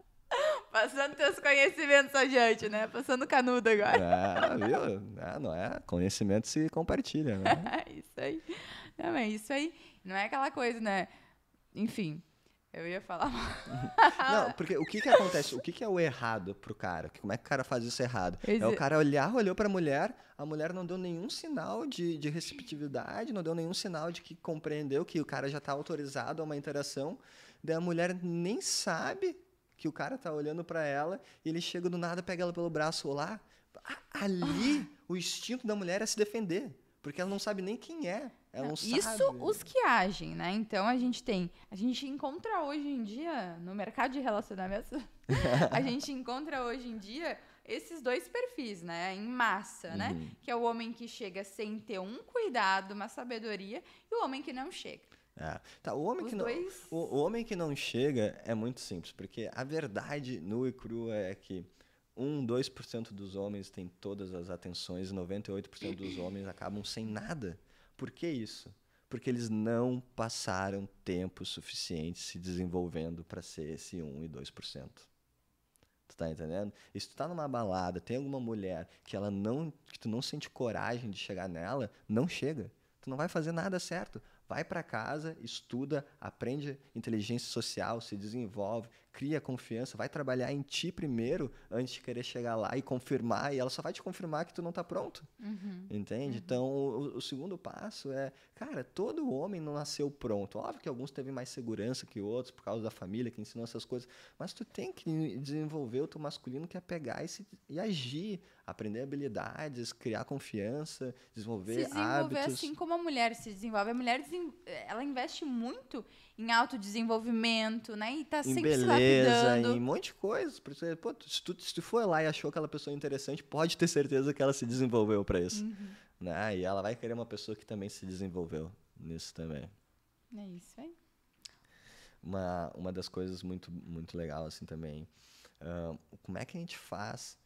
[SPEAKER 2] Passando teus conhecimentos adiante, né? Passando canudo agora.
[SPEAKER 1] Ah, viu? Ah, não é? Conhecimento se compartilha, né?
[SPEAKER 2] isso aí. Não, é isso aí. Não é aquela coisa, né? Enfim, eu ia falar.
[SPEAKER 1] Não, porque o que que acontece? O que que é o errado pro cara? Como é que o cara faz isso errado? É o
[SPEAKER 2] é.
[SPEAKER 1] cara olhar, olhou pra mulher, a mulher não deu nenhum sinal de, de receptividade, não deu nenhum sinal de que compreendeu que o cara já tá autorizado a uma interação. Daí a mulher nem sabe que o cara tá olhando pra ela e ele chega do nada, pega ela pelo braço lá. Ali, o instinto da mulher é se defender. Porque ela não sabe nem quem é. Ela não,
[SPEAKER 2] Isso
[SPEAKER 1] sabe.
[SPEAKER 2] os que agem, né? Então a gente tem. A gente encontra hoje em dia, no mercado de relacionamento, a gente encontra hoje em dia esses dois perfis, né? Em massa, né?
[SPEAKER 1] Uhum.
[SPEAKER 2] Que é o homem que chega sem ter um cuidado, uma sabedoria, e o homem que não chega.
[SPEAKER 1] É. Tá, o homem
[SPEAKER 2] Os
[SPEAKER 1] que não.
[SPEAKER 2] dois.
[SPEAKER 1] O, o homem que não chega é muito simples, porque a verdade nua e crua é que 1, 2% dos homens têm todas as atenções e 98% dos homens acabam sem nada. Por que isso? Porque eles não passaram tempo suficiente se desenvolvendo para ser esse 1 e 2%. Tu tá entendendo? E se tu tá numa balada, tem alguma mulher que ela não que tu não sente coragem de chegar nela, não chega. Tu não vai fazer nada certo. Vai para casa, estuda, aprende inteligência social, se desenvolve, cria confiança, vai trabalhar em ti primeiro antes de querer chegar lá e confirmar, e ela só vai te confirmar que tu não tá pronto.
[SPEAKER 2] Uhum.
[SPEAKER 1] Entende? Então, o, o segundo passo é, cara, todo homem não nasceu pronto. Óbvio que alguns teve mais segurança que outros por causa da família que ensinou essas coisas, mas tu tem que desenvolver o teu masculino que é pegar e, se, e agir, aprender habilidades, criar confiança, desenvolver,
[SPEAKER 2] se desenvolver
[SPEAKER 1] hábitos.
[SPEAKER 2] assim como a mulher se desenvolve. A mulher ela investe muito em autodesenvolvimento, né? E tá
[SPEAKER 1] em
[SPEAKER 2] sempre se
[SPEAKER 1] beleza,
[SPEAKER 2] lapidando.
[SPEAKER 1] em um monte de coisas. Por isso, pô, se, tu, se tu for lá e achou aquela pessoa interessante, pode ter certeza que ela se desenvolveu para isso.
[SPEAKER 2] Uhum.
[SPEAKER 1] Né? E ela vai querer uma pessoa que também se desenvolveu nisso também.
[SPEAKER 2] É isso aí.
[SPEAKER 1] uma, uma das coisas muito, muito legal assim também. ahn, como é que a gente faz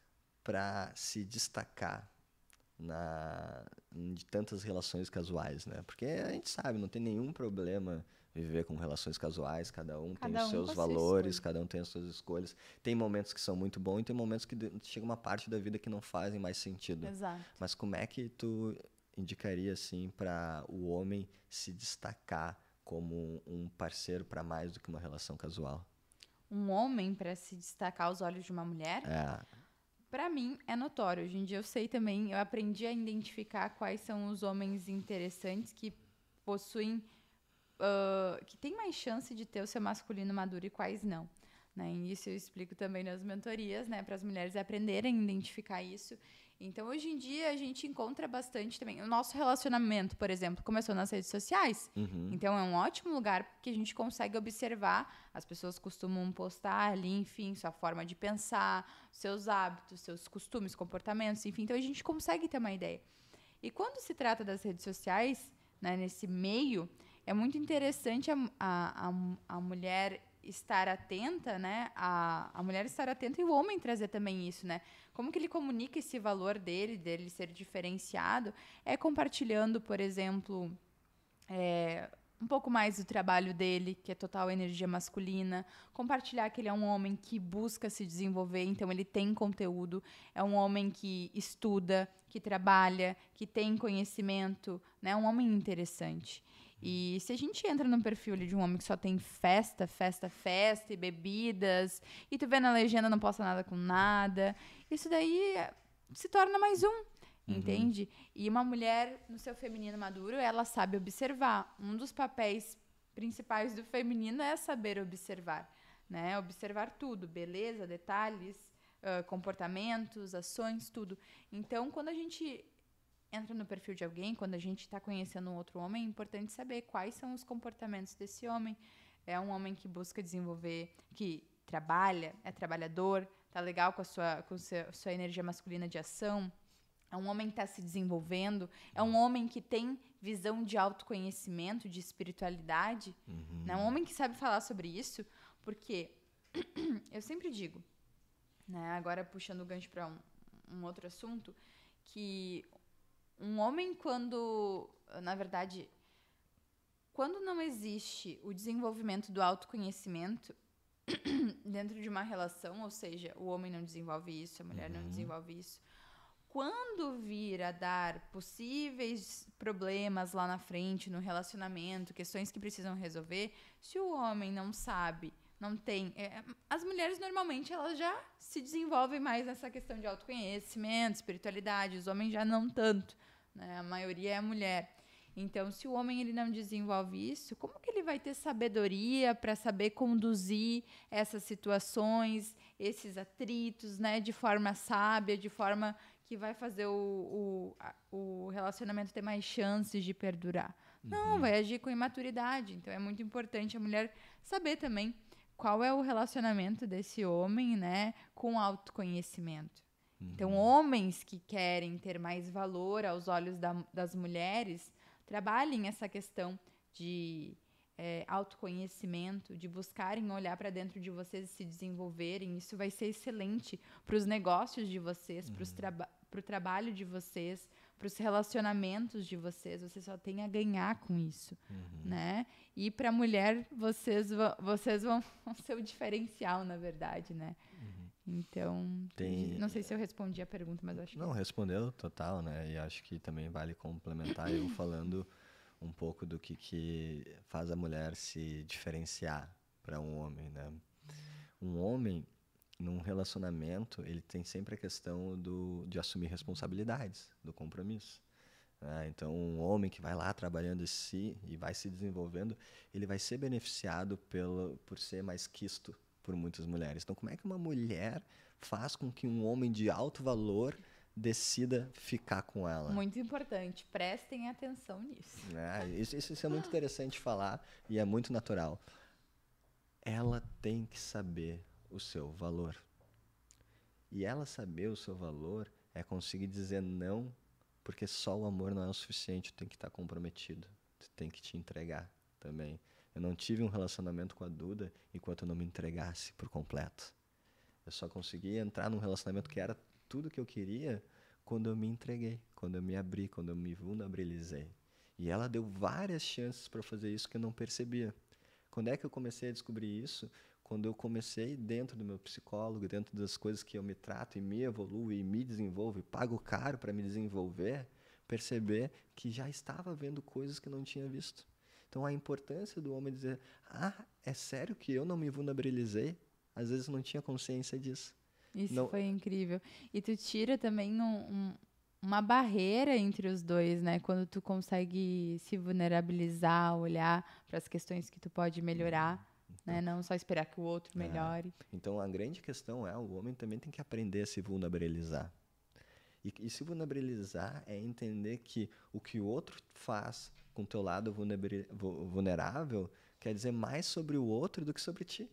[SPEAKER 1] para se destacar na, de tantas relações casuais, né? Porque a gente sabe, não tem nenhum problema viver com relações casuais, cada um tem
[SPEAKER 2] Cada
[SPEAKER 1] os
[SPEAKER 2] um
[SPEAKER 1] seus valores,
[SPEAKER 2] escolha.
[SPEAKER 1] cada um tem as suas escolhas. Tem momentos que são muito bons e tem momentos que chega uma parte da vida que não fazem mais sentido.
[SPEAKER 2] Exato.
[SPEAKER 1] Mas como é que tu indicaria assim para o homem se destacar como um parceiro para mais do que uma relação casual?
[SPEAKER 2] Um homem para se destacar aos olhos de uma mulher,
[SPEAKER 1] É,
[SPEAKER 2] Pra mim é notório. Hoje em dia eu sei também, eu aprendi a identificar quais são os homens interessantes que possuem, ah, que têm mais chance de ter o seu masculino maduro e quais não. Né? Isso eu explico também nas mentorias, né, para as mulheres aprenderem a identificar isso. Então, hoje em dia, a gente encontra bastante também. O nosso relacionamento, por exemplo, começou nas redes sociais.
[SPEAKER 1] uhum,
[SPEAKER 2] Então é um ótimo lugar que a gente consegue observar. As pessoas costumam postar ali, enfim, sua forma de pensar, seus hábitos, seus costumes, comportamentos, enfim. Então a gente consegue ter uma ideia. E quando se trata das redes sociais, né, nesse meio, é muito interessante a, a, a, a mulher estar atenta, né? A, a mulher estar atenta e o homem trazer também isso, né? Como que ele comunica esse valor dele, dele ser diferenciado? É compartilhando, por exemplo, é, um pouco mais do trabalho dele, que é total energia masculina, compartilhar que ele é um homem que busca se desenvolver, então ele tem conteúdo, é um homem que estuda, que trabalha, que tem conhecimento, né? Um homem interessante. E se a gente entra num perfil ali de um homem que só tem festa, festa, festa e bebidas, e tu vê na legenda não posta nada com nada, isso daí se torna mais um. Uhum. Entende? E uma mulher no seu feminino maduro, ela sabe observar. Um dos papéis principais do feminino é saber observar, né? Observar tudo, beleza, detalhes, uh, comportamentos, ações, tudo. Então, quando a gente entra no perfil de alguém, quando a gente está conhecendo um outro homem, é importante saber quais são os comportamentos desse homem. É um homem que busca desenvolver, que trabalha, é trabalhador, tá legal com a sua, com a sua energia masculina de ação, é um homem que está se desenvolvendo, é um homem que tem visão de autoconhecimento, de espiritualidade, uhum. né? um homem que sabe falar sobre isso, porque eu sempre digo, né? agora puxando o gancho para um, um outro assunto, que um homem quando, na verdade, quando não existe o desenvolvimento do autoconhecimento dentro de uma relação, ou seja, o homem não desenvolve isso, a mulher uhum. não desenvolve isso, quando vir a dar possíveis problemas lá na frente no relacionamento, questões que precisam resolver, se o homem não sabe, não tem, é, as mulheres normalmente elas já se desenvolvem mais nessa questão de autoconhecimento, espiritualidade, os homens já não tanto, né? A maioria é mulher. Então, se o homem ele não desenvolve isso, como que ele vai ter sabedoria para saber conduzir essas situações, esses atritos, né, de forma sábia, de forma que vai fazer o, o, o relacionamento ter mais chances de perdurar. Uhum. Não, vai agir com imaturidade. Então é muito importante a mulher saber também qual é o relacionamento desse homem, né, com autoconhecimento. Então, uhum. Então, homens que querem ter mais valor aos olhos da, das mulheres, trabalhem essa questão de é, autoconhecimento, de buscarem olhar para dentro de vocês e se desenvolverem. Isso vai ser excelente para os negócios de vocês, uhum. para o trabalho de vocês, para os relacionamentos de vocês, você só tem a ganhar com isso, uhum. né? E para a mulher, vocês, vocês vão, ser o diferencial, na verdade, né? Uhum. Então, tem... não sei se eu respondi a pergunta, mas acho que...
[SPEAKER 1] Não, respondeu total, né? E acho que também vale complementar eu falando um pouco do que, que faz a mulher se diferenciar para um homem, né? Um homem, num relacionamento, ele tem sempre a questão do, de assumir responsabilidades, do compromisso. Né? Então, um homem que vai lá trabalhando em si e vai se desenvolvendo, ele vai ser beneficiado pelo, por ser mais quisto por muitas mulheres. Então, como é que uma mulher faz com que um homem de alto valor decida ficar com ela.
[SPEAKER 2] Muito importante, prestem atenção nisso.
[SPEAKER 1] É, isso, isso, é muito interessante falar e é muito natural. Ela tem que saber o seu valor. E ela saber o seu valor é conseguir dizer não, porque só o amor não é o suficiente, tu tem que estar comprometido, tu tem que te entregar também. Eu não tive um relacionamento com a Duda enquanto eu não me entregasse por completo. Eu só consegui entrar num relacionamento que era tudo que eu queria quando eu me entreguei, quando eu me abri, quando eu me vulnerabilizei. E ela deu várias chances para fazer isso que eu não percebia. Quando é que eu comecei a descobrir isso? quando eu comecei dentro do meu psicólogo, dentro das coisas que eu me trato e me evoluo e me desenvolvo e pago caro para me desenvolver, perceber que já estava vendo coisas que não tinha visto. Então a importância do homem dizer: "Ah, é sério que eu não me vulnerabilizei?" Às vezes não tinha consciência disso.
[SPEAKER 2] Isso não... foi incrível. E tu tira também um, um, uma barreira entre os dois, né? Quando tu consegue se vulnerabilizar, olhar para as questões que tu pode melhorar né? Não só esperar que o outro é. melhore.
[SPEAKER 1] É. Então a grande questão é o homem também tem que aprender a se vulnerabilizar. E, e se vulnerabilizar é entender que o que o outro faz com o teu lado vulnerável quer dizer mais sobre o outro do que sobre ti.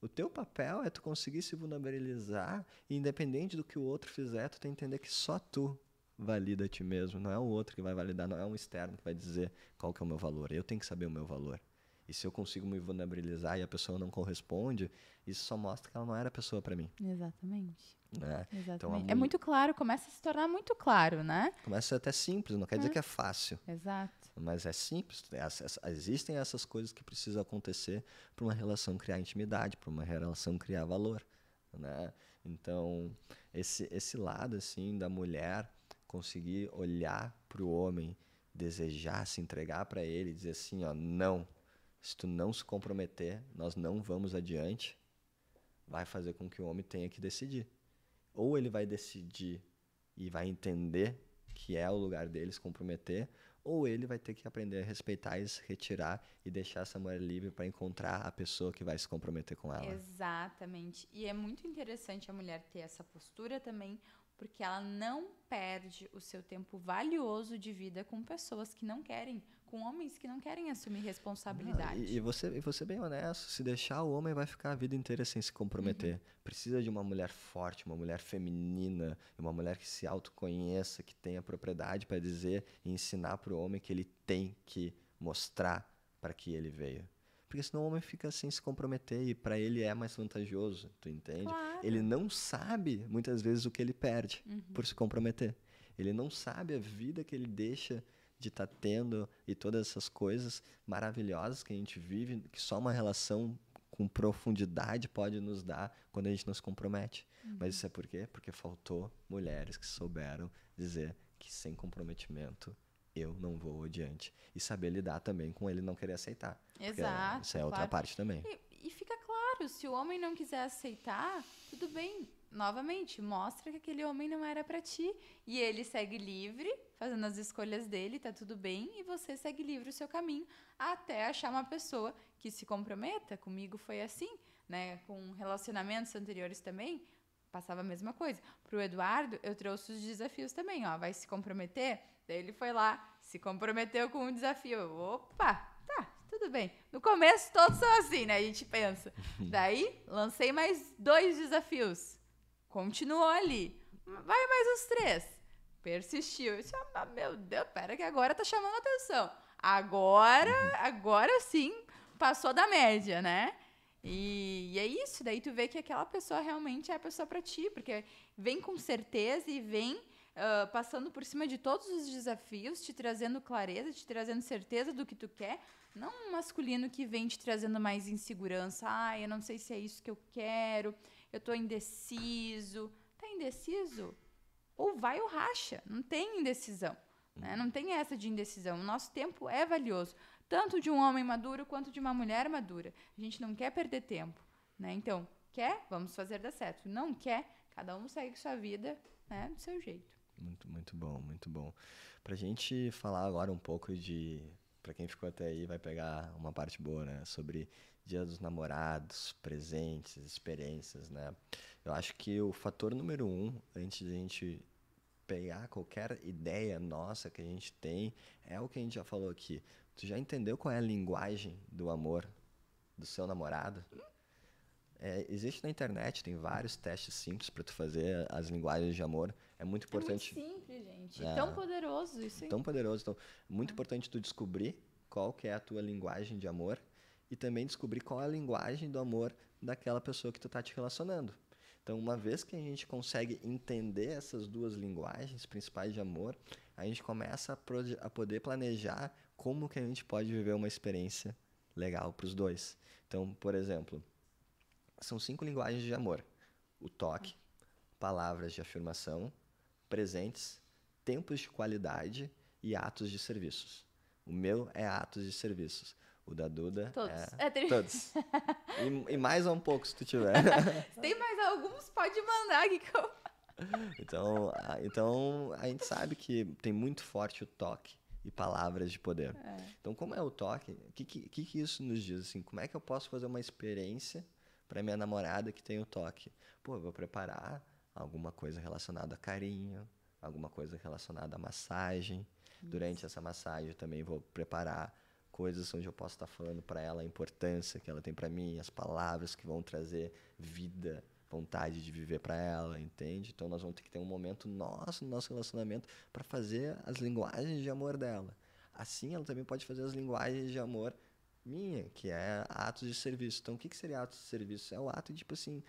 [SPEAKER 1] O teu papel é tu conseguir se vulnerabilizar e independente do que o outro fizer, tu tem que entender que só tu valida a ti mesmo, não é o outro que vai validar, não é um externo que vai dizer qual que é o meu valor. Eu tenho que saber o meu valor. E se eu consigo me vulnerabilizar e a pessoa não corresponde, isso só mostra que ela não era a pessoa para mim.
[SPEAKER 2] Exatamente.
[SPEAKER 1] Né?
[SPEAKER 2] Exatamente. Então, é muito claro, começa a se tornar muito claro, né?
[SPEAKER 1] Começa até simples, não quer é. dizer que é fácil.
[SPEAKER 2] Exato.
[SPEAKER 1] Mas é simples. Existem essas coisas que precisam acontecer para uma relação criar intimidade, para uma relação criar valor. Né? Então, esse, esse lado assim da mulher conseguir olhar para o homem, desejar se entregar para ele, dizer assim, ó, não, se tu não se comprometer, nós não vamos adiante, vai fazer com que o homem tenha que decidir. Ou ele vai decidir e vai entender que é o lugar dele se comprometer, ou ele vai ter que aprender a respeitar e se retirar e deixar essa mulher livre para encontrar a pessoa que vai se comprometer com ela.
[SPEAKER 2] Exatamente. E é muito interessante a mulher ter essa postura também, porque ela não perde o seu tempo valioso de vida com pessoas que não querem com homens que não querem assumir responsabilidade.
[SPEAKER 1] Não, e, e, você, e você bem honesto, se deixar o homem vai ficar a vida inteira sem se comprometer. Uhum. Precisa de uma mulher forte, uma mulher feminina, uma mulher que se autoconheça, que tenha propriedade para dizer e ensinar para o homem que ele tem que mostrar para que ele veio. Porque senão o homem fica sem se comprometer e para ele é mais vantajoso, tu entende?
[SPEAKER 2] Claro.
[SPEAKER 1] Ele não sabe muitas vezes o que ele perde uhum. por se comprometer. Ele não sabe a vida que ele deixa de estar tá tendo e todas essas coisas maravilhosas que a gente vive, que só uma relação com profundidade pode nos dar quando a gente nos compromete. Uhum. Mas isso é por quê? Porque faltou mulheres que souberam dizer que sem comprometimento eu não vou adiante. E saber lidar também com ele não querer aceitar.
[SPEAKER 2] Exato.
[SPEAKER 1] Isso é outra
[SPEAKER 2] claro.
[SPEAKER 1] parte também.
[SPEAKER 2] E, e fica claro, se o homem não quiser aceitar, tudo bem, novamente, mostra que aquele homem não era para ti. E ele segue livre, fazendo as escolhas dele, tá tudo bem, e você segue livre o seu caminho até achar uma pessoa que se comprometa. Comigo foi assim, né? Com relacionamentos anteriores também, passava a mesma coisa. Pro Eduardo, eu trouxe os desafios também, ó, vai se comprometer? Daí ele foi lá, se comprometeu com um desafio. Opa, tá, tudo bem. No começo todos são assim, né? A gente pensa. Daí lancei mais dois desafios. Continuou ali. Vai mais os três. Persistiu. Eu disse, ah, meu Deus, pera que agora tá chamando atenção. Agora, agora sim, passou da média, né? E, e, é isso, daí tu vê que aquela pessoa realmente é a pessoa para ti, porque vem com certeza e vem uh, passando por cima de todos os desafios, te trazendo clareza, te trazendo certeza do que tu quer. Não um masculino que vem te trazendo mais insegurança. Ah, eu não sei se é isso que eu quero, eu tô indeciso. Tá indeciso? Ou vai ou racha. Não tem indecisão. Né? Não tem essa de indecisão. O nosso tempo é valioso, tanto de um homem maduro quanto de uma mulher madura. A gente não quer perder tempo. Né? Então, quer? Vamos fazer dar certo. Não quer? Cada um segue sua vida né, do seu jeito.
[SPEAKER 1] Muito, muito bom, muito bom. Pra gente falar agora um pouco de. Pra quem ficou até aí, vai pegar uma parte boa, né? Sobre Dia dos Namorados, presentes, experiências, né? Eu acho que o fator número um, antes de a gente pegar qualquer ideia nossa que a gente tem, é o que a gente já falou aqui. Tu já entendeu qual é a linguagem do amor do seu namorado? É, existe na internet, tem vários testes simples para tu fazer as linguagens de amor. É muito importante.
[SPEAKER 2] É muito simples, gente. É, tão poderoso isso. Aí.
[SPEAKER 1] Tão poderoso. Então, muito é. importante tu descobrir qual que é a tua linguagem de amor e também descobrir qual é a linguagem do amor daquela pessoa que tu está te relacionando. Então, uma vez que a gente consegue entender essas duas linguagens principais de amor, a gente começa a, a poder planejar como que a gente pode viver uma experiência legal para os dois. Então, por exemplo, são cinco linguagens de amor: o toque, palavras de afirmação, presentes, tempos de qualidade e atos de serviços. O meu é atos de serviços. O da Duda
[SPEAKER 2] todos.
[SPEAKER 1] é,
[SPEAKER 2] é
[SPEAKER 1] todos. E, e, mais um pouco se tu tiver.
[SPEAKER 2] se tem mais alguns, pode mandar aqui que eu...
[SPEAKER 1] Então, a, então, a gente sabe que tem muito forte o toque e palavras de poder. É. Então, como é o toque? O que, que, que isso nos diz? Assim, como é que eu posso fazer uma experiência para minha namorada que tem o toque? Pô, eu vou preparar alguma coisa relacionada a carinho, alguma coisa relacionada a massagem. Durante essa massagem, eu também vou preparar coisas onde eu posso estar falando para ela a importância que ela tem para mim, as palavras que vão trazer vida, vontade de viver para ela, entende? Então nós vamos ter que ter um momento nosso no nosso relacionamento para fazer as linguagens de amor dela. Assim, ela também pode fazer as linguagens de amor minha, que é atos de serviço. Então, o que, que seria atos de serviço? É o ato de, tipo assim,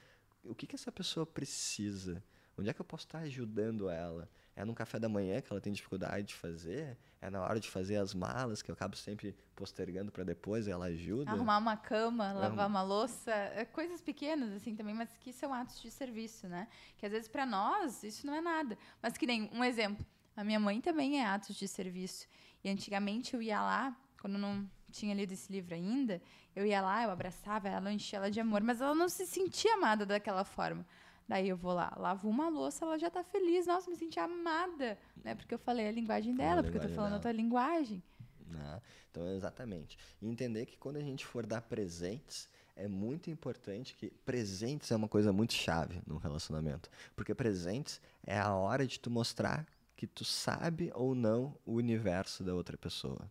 [SPEAKER 1] o que, que essa pessoa precisa? Onde é que eu posso estar ajudando ela? É no café da manhã que ela tem dificuldade de fazer? É na hora de fazer as malas, que eu acabo sempre postergando para depois ela ajuda?
[SPEAKER 2] Arrumar uma cama, lavar uma louça, é coisas pequenas assim também, mas que são atos de serviço, né? Que às vezes para nós isso não é nada. Mas que nem um exemplo, a minha mãe também é atos de serviço. E antigamente eu ia lá, quando não tinha lido esse livro ainda, eu ia lá, eu abraçava ela, eu enchia ela de amor, mas ela não se sentia amada daquela forma. Daí eu vou lá, lavo uma louça, ela já tá feliz. Nossa, me senti amada, né? Porque eu falei a linguagem
[SPEAKER 1] Falou a
[SPEAKER 2] dela, porque eu tô falando a
[SPEAKER 1] dela.
[SPEAKER 2] tua linguagem.
[SPEAKER 1] né? Então, exatamente. E entender que quando a gente for dar presentes, é muito importante que presentes é uma coisa muito chave num relacionamento. Porque presentes é a hora de tu mostrar que tu sabe ou não o universo da outra pessoa.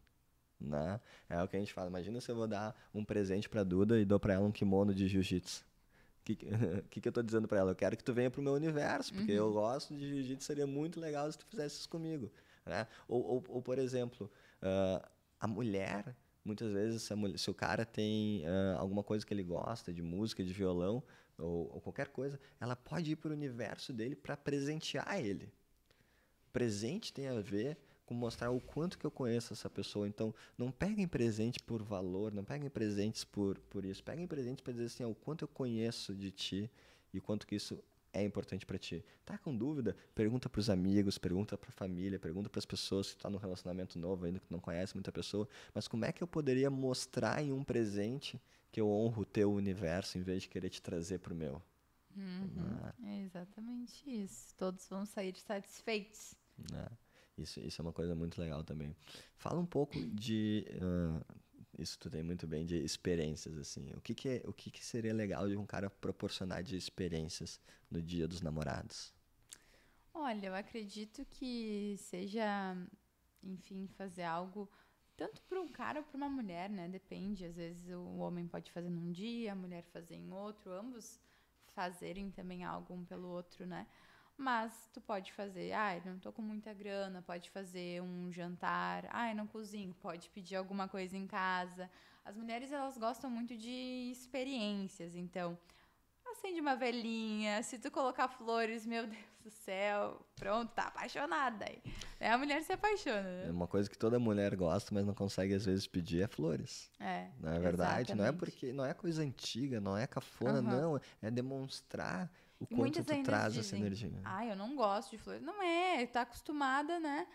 [SPEAKER 1] Né? É o que a gente fala. Imagina se eu vou dar um presente pra Duda e dou pra ela um kimono de jiu-jitsu. Que, que, que eu tô dizendo pra ela? Eu quero que tu venha pro meu universo, porque eu gosto de jiu-jitsu, seria muito legal se tu fizesse isso comigo. Né? Ou, ou, ou, por exemplo, ah, a mulher, muitas vezes, se, a mulher- se o cara tem ah, alguma coisa que ele gosta, de música, de violão, ou, ou qualquer coisa, ela pode ir pro universo dele para presentear ele. Presente tem a ver mostrar o quanto que eu conheço essa pessoa. Então, não peguem presente por valor, não peguem presentes por, por isso. Peguem presentes para dizer assim, ó, o quanto eu conheço de ti e o quanto que isso é importante para ti. Tá com dúvida? Pergunta para os amigos, pergunta para a família, pergunta para as pessoas que estão num relacionamento novo ainda que não conhece muita pessoa. Mas como é que eu poderia mostrar em um presente que eu honro o teu universo em vez de querer te trazer pro meu? Ah,
[SPEAKER 2] É exatamente isso. Todos vão sair satisfeitos.
[SPEAKER 1] né? Isso, isso é uma coisa muito legal também. Fala um pouco de ah, isso tu tem muito bem de experiências assim. O que que é, o que que seria legal de um cara proporcionar de experiências no Dia dos Namorados?
[SPEAKER 2] Olha, eu acredito que seja, enfim, fazer algo tanto para um cara ou para uma mulher, né? Depende. Às vezes o homem pode fazer num dia, a mulher fazer em outro, ambos fazerem também algo um pelo outro, né? Mas tu pode fazer, ai, não tô com muita grana, pode fazer um jantar, ai, não cozinho, pode pedir alguma coisa em casa. As mulheres, elas gostam muito de experiências, então acende uma velhinha, se tu colocar flores, meu Deus do céu, pronto, tá apaixonada aí. É, a mulher se apaixona,
[SPEAKER 1] É
[SPEAKER 2] né?
[SPEAKER 1] uma coisa que toda mulher gosta, mas não consegue às vezes pedir é flores.
[SPEAKER 2] É.
[SPEAKER 1] Não é verdade? Não é
[SPEAKER 2] exatamente.
[SPEAKER 1] porque não é coisa antiga, não é cafona,
[SPEAKER 2] Aham.
[SPEAKER 1] não, é demonstrar o quanto
[SPEAKER 2] muitas
[SPEAKER 1] tu traz
[SPEAKER 2] dizem,
[SPEAKER 1] essa energia.
[SPEAKER 2] Ah, eu não gosto de flores. Não é, tá acostumada, né?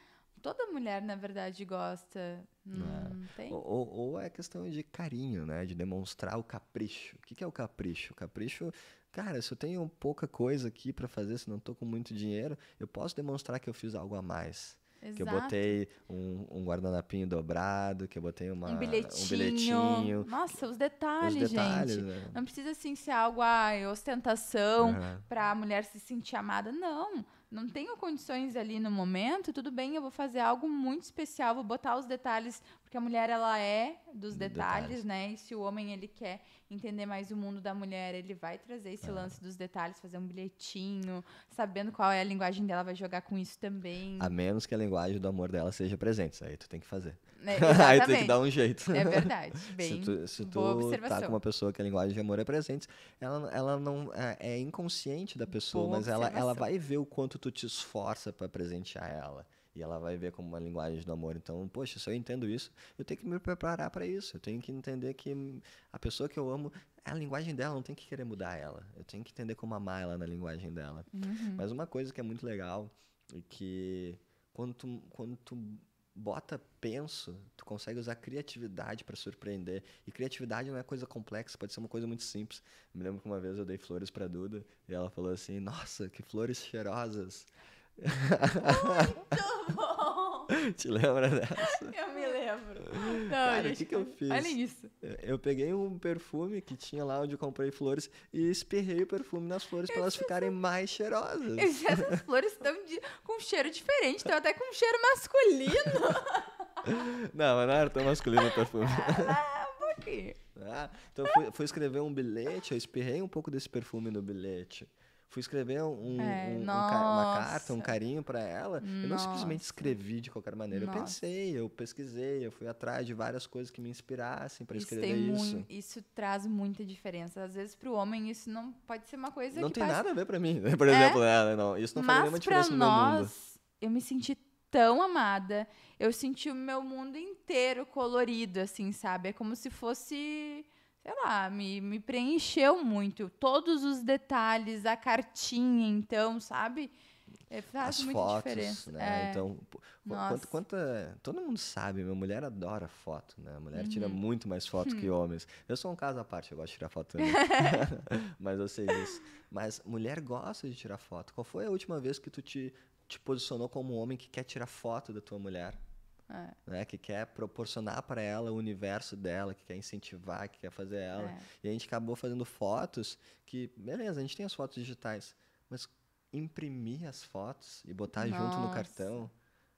[SPEAKER 2] Toda mulher, na verdade, gosta. Não, tem?
[SPEAKER 1] Ou, ou, é questão de carinho, né? De demonstrar o capricho. O que, que é o capricho? O capricho, cara, se eu tenho pouca coisa aqui pra fazer, se não tô com muito dinheiro, eu posso demonstrar que eu fiz algo a mais. Que eu
[SPEAKER 2] Exato.
[SPEAKER 1] botei um, um guardanapinho dobrado, que eu botei uma,
[SPEAKER 2] um bilhetinho.
[SPEAKER 1] um bilhetinho.
[SPEAKER 2] Nossa, os
[SPEAKER 1] Os
[SPEAKER 2] detalhes,
[SPEAKER 1] detalhes,
[SPEAKER 2] gente.
[SPEAKER 1] né?
[SPEAKER 2] Não precisa assim ser algo, ai, ostentação
[SPEAKER 1] Aham.
[SPEAKER 2] pra a mulher se sentir amada. Não. Não tenho condições ali no momento, tudo bem, eu vou fazer algo muito especial, vou botar os detalhes, porque a mulher ela é dos detalhes,
[SPEAKER 1] Detalhes.
[SPEAKER 2] né? E se o homem ele quer entender mais o mundo da mulher, ele vai trazer esse lance dos detalhes, fazer um bilhetinho, sabendo qual é a linguagem dela, vai jogar com isso também.
[SPEAKER 1] A menos que a linguagem do amor dela seja presente. Aí tu tem que fazer.
[SPEAKER 2] Né?
[SPEAKER 1] Aí tu tem que dar um jeito.
[SPEAKER 2] É verdade. Bem,
[SPEAKER 1] se tu, se tu tá com uma pessoa que a linguagem de amor é presente, ela, ela não é, é inconsciente da pessoa,
[SPEAKER 2] Boa
[SPEAKER 1] mas ela, ela vai ver o quanto tu te esforça para presentear ela. E ela vai ver como uma linguagem do amor. Então, poxa, se eu entendo isso, eu tenho que me preparar para isso. Eu tenho que entender que a pessoa que eu amo, a linguagem dela, não tem que querer mudar ela. Eu tenho que entender como amar ela na linguagem dela.
[SPEAKER 2] Uhum.
[SPEAKER 1] Mas uma coisa que é muito legal é que quando tu, quando tu bota penso, tu consegue usar criatividade para surpreender. E criatividade não é coisa complexa, pode ser uma coisa muito simples. Me lembro que uma vez eu dei flores para Duda e ela falou assim: "Nossa, que flores cheirosas".
[SPEAKER 2] Muito bom!
[SPEAKER 1] Te lembra dessa?
[SPEAKER 2] Eu me lembro. Não,
[SPEAKER 1] Cara, o que que eu fiz?
[SPEAKER 2] Olha isso.
[SPEAKER 1] Eu- peguei um perfume que tinha lá onde eu comprei flores e espirrei o perfume nas flores para elas ficarem mais cheirosas.
[SPEAKER 2] Esse- Essas flores estão de- com cheiro diferente, estão até com cheiro masculino.
[SPEAKER 1] Não, mas não era tão masculino o perfume.
[SPEAKER 2] Ah, um pouquinho.
[SPEAKER 1] Ah, então eu fui, fui escrever um bilhete, eu espirrei um pouco desse perfume no bilhete. Fui escrever um,
[SPEAKER 2] É,
[SPEAKER 1] um- um uma carta, um
[SPEAKER 2] nossa.
[SPEAKER 1] carinho pra ela. Eu não simplesmente
[SPEAKER 2] Nossa.
[SPEAKER 1] escrevi de qualquer maneira. Eu
[SPEAKER 2] Nossa.
[SPEAKER 1] pensei, eu pesquisei, eu fui atrás de várias coisas que me inspirassem pra
[SPEAKER 2] Isso,
[SPEAKER 1] escrever
[SPEAKER 2] tem
[SPEAKER 1] isso.
[SPEAKER 2] mui- isso traz muita diferença. Às vezes, pro homem, isso não pode ser uma coisa
[SPEAKER 1] Não
[SPEAKER 2] que
[SPEAKER 1] tem
[SPEAKER 2] parece-
[SPEAKER 1] nada a ver pra mim, né? por exemplo. né? Não, isso não faz nenhuma diferença no meu mundo.
[SPEAKER 2] nós, eu me senti tão amada. Eu senti o meu mundo inteiro colorido, assim, sabe? É como se fosse, sei lá, me, me preencheu muito. Todos os detalhes, a cartinha, então, sabe? É, faz
[SPEAKER 1] as
[SPEAKER 2] muita
[SPEAKER 1] fotos,
[SPEAKER 2] diferença.
[SPEAKER 1] né?
[SPEAKER 2] É.
[SPEAKER 1] Então, quanta, quanta- todo mundo sabe, minha mulher adora foto, né? A mulher tira
[SPEAKER 2] Uhum.
[SPEAKER 1] muito mais foto que homens. Eu sou um caso à parte, eu gosto de tirar foto também. Mas eu sei disso. Mas mulher gosta de tirar foto. Qual foi a última vez que tu te, te posicionou como um homem que quer tirar foto da tua mulher?
[SPEAKER 2] É,
[SPEAKER 1] Né? Que quer proporcionar para ela o universo dela, que quer incentivar, que quer fazer ela.
[SPEAKER 2] é.
[SPEAKER 1] E a gente acabou fazendo fotos que, beleza, a gente tem as fotos digitais, mas imprimir as fotos e botar junto no
[SPEAKER 2] Nossa.
[SPEAKER 1] cartão,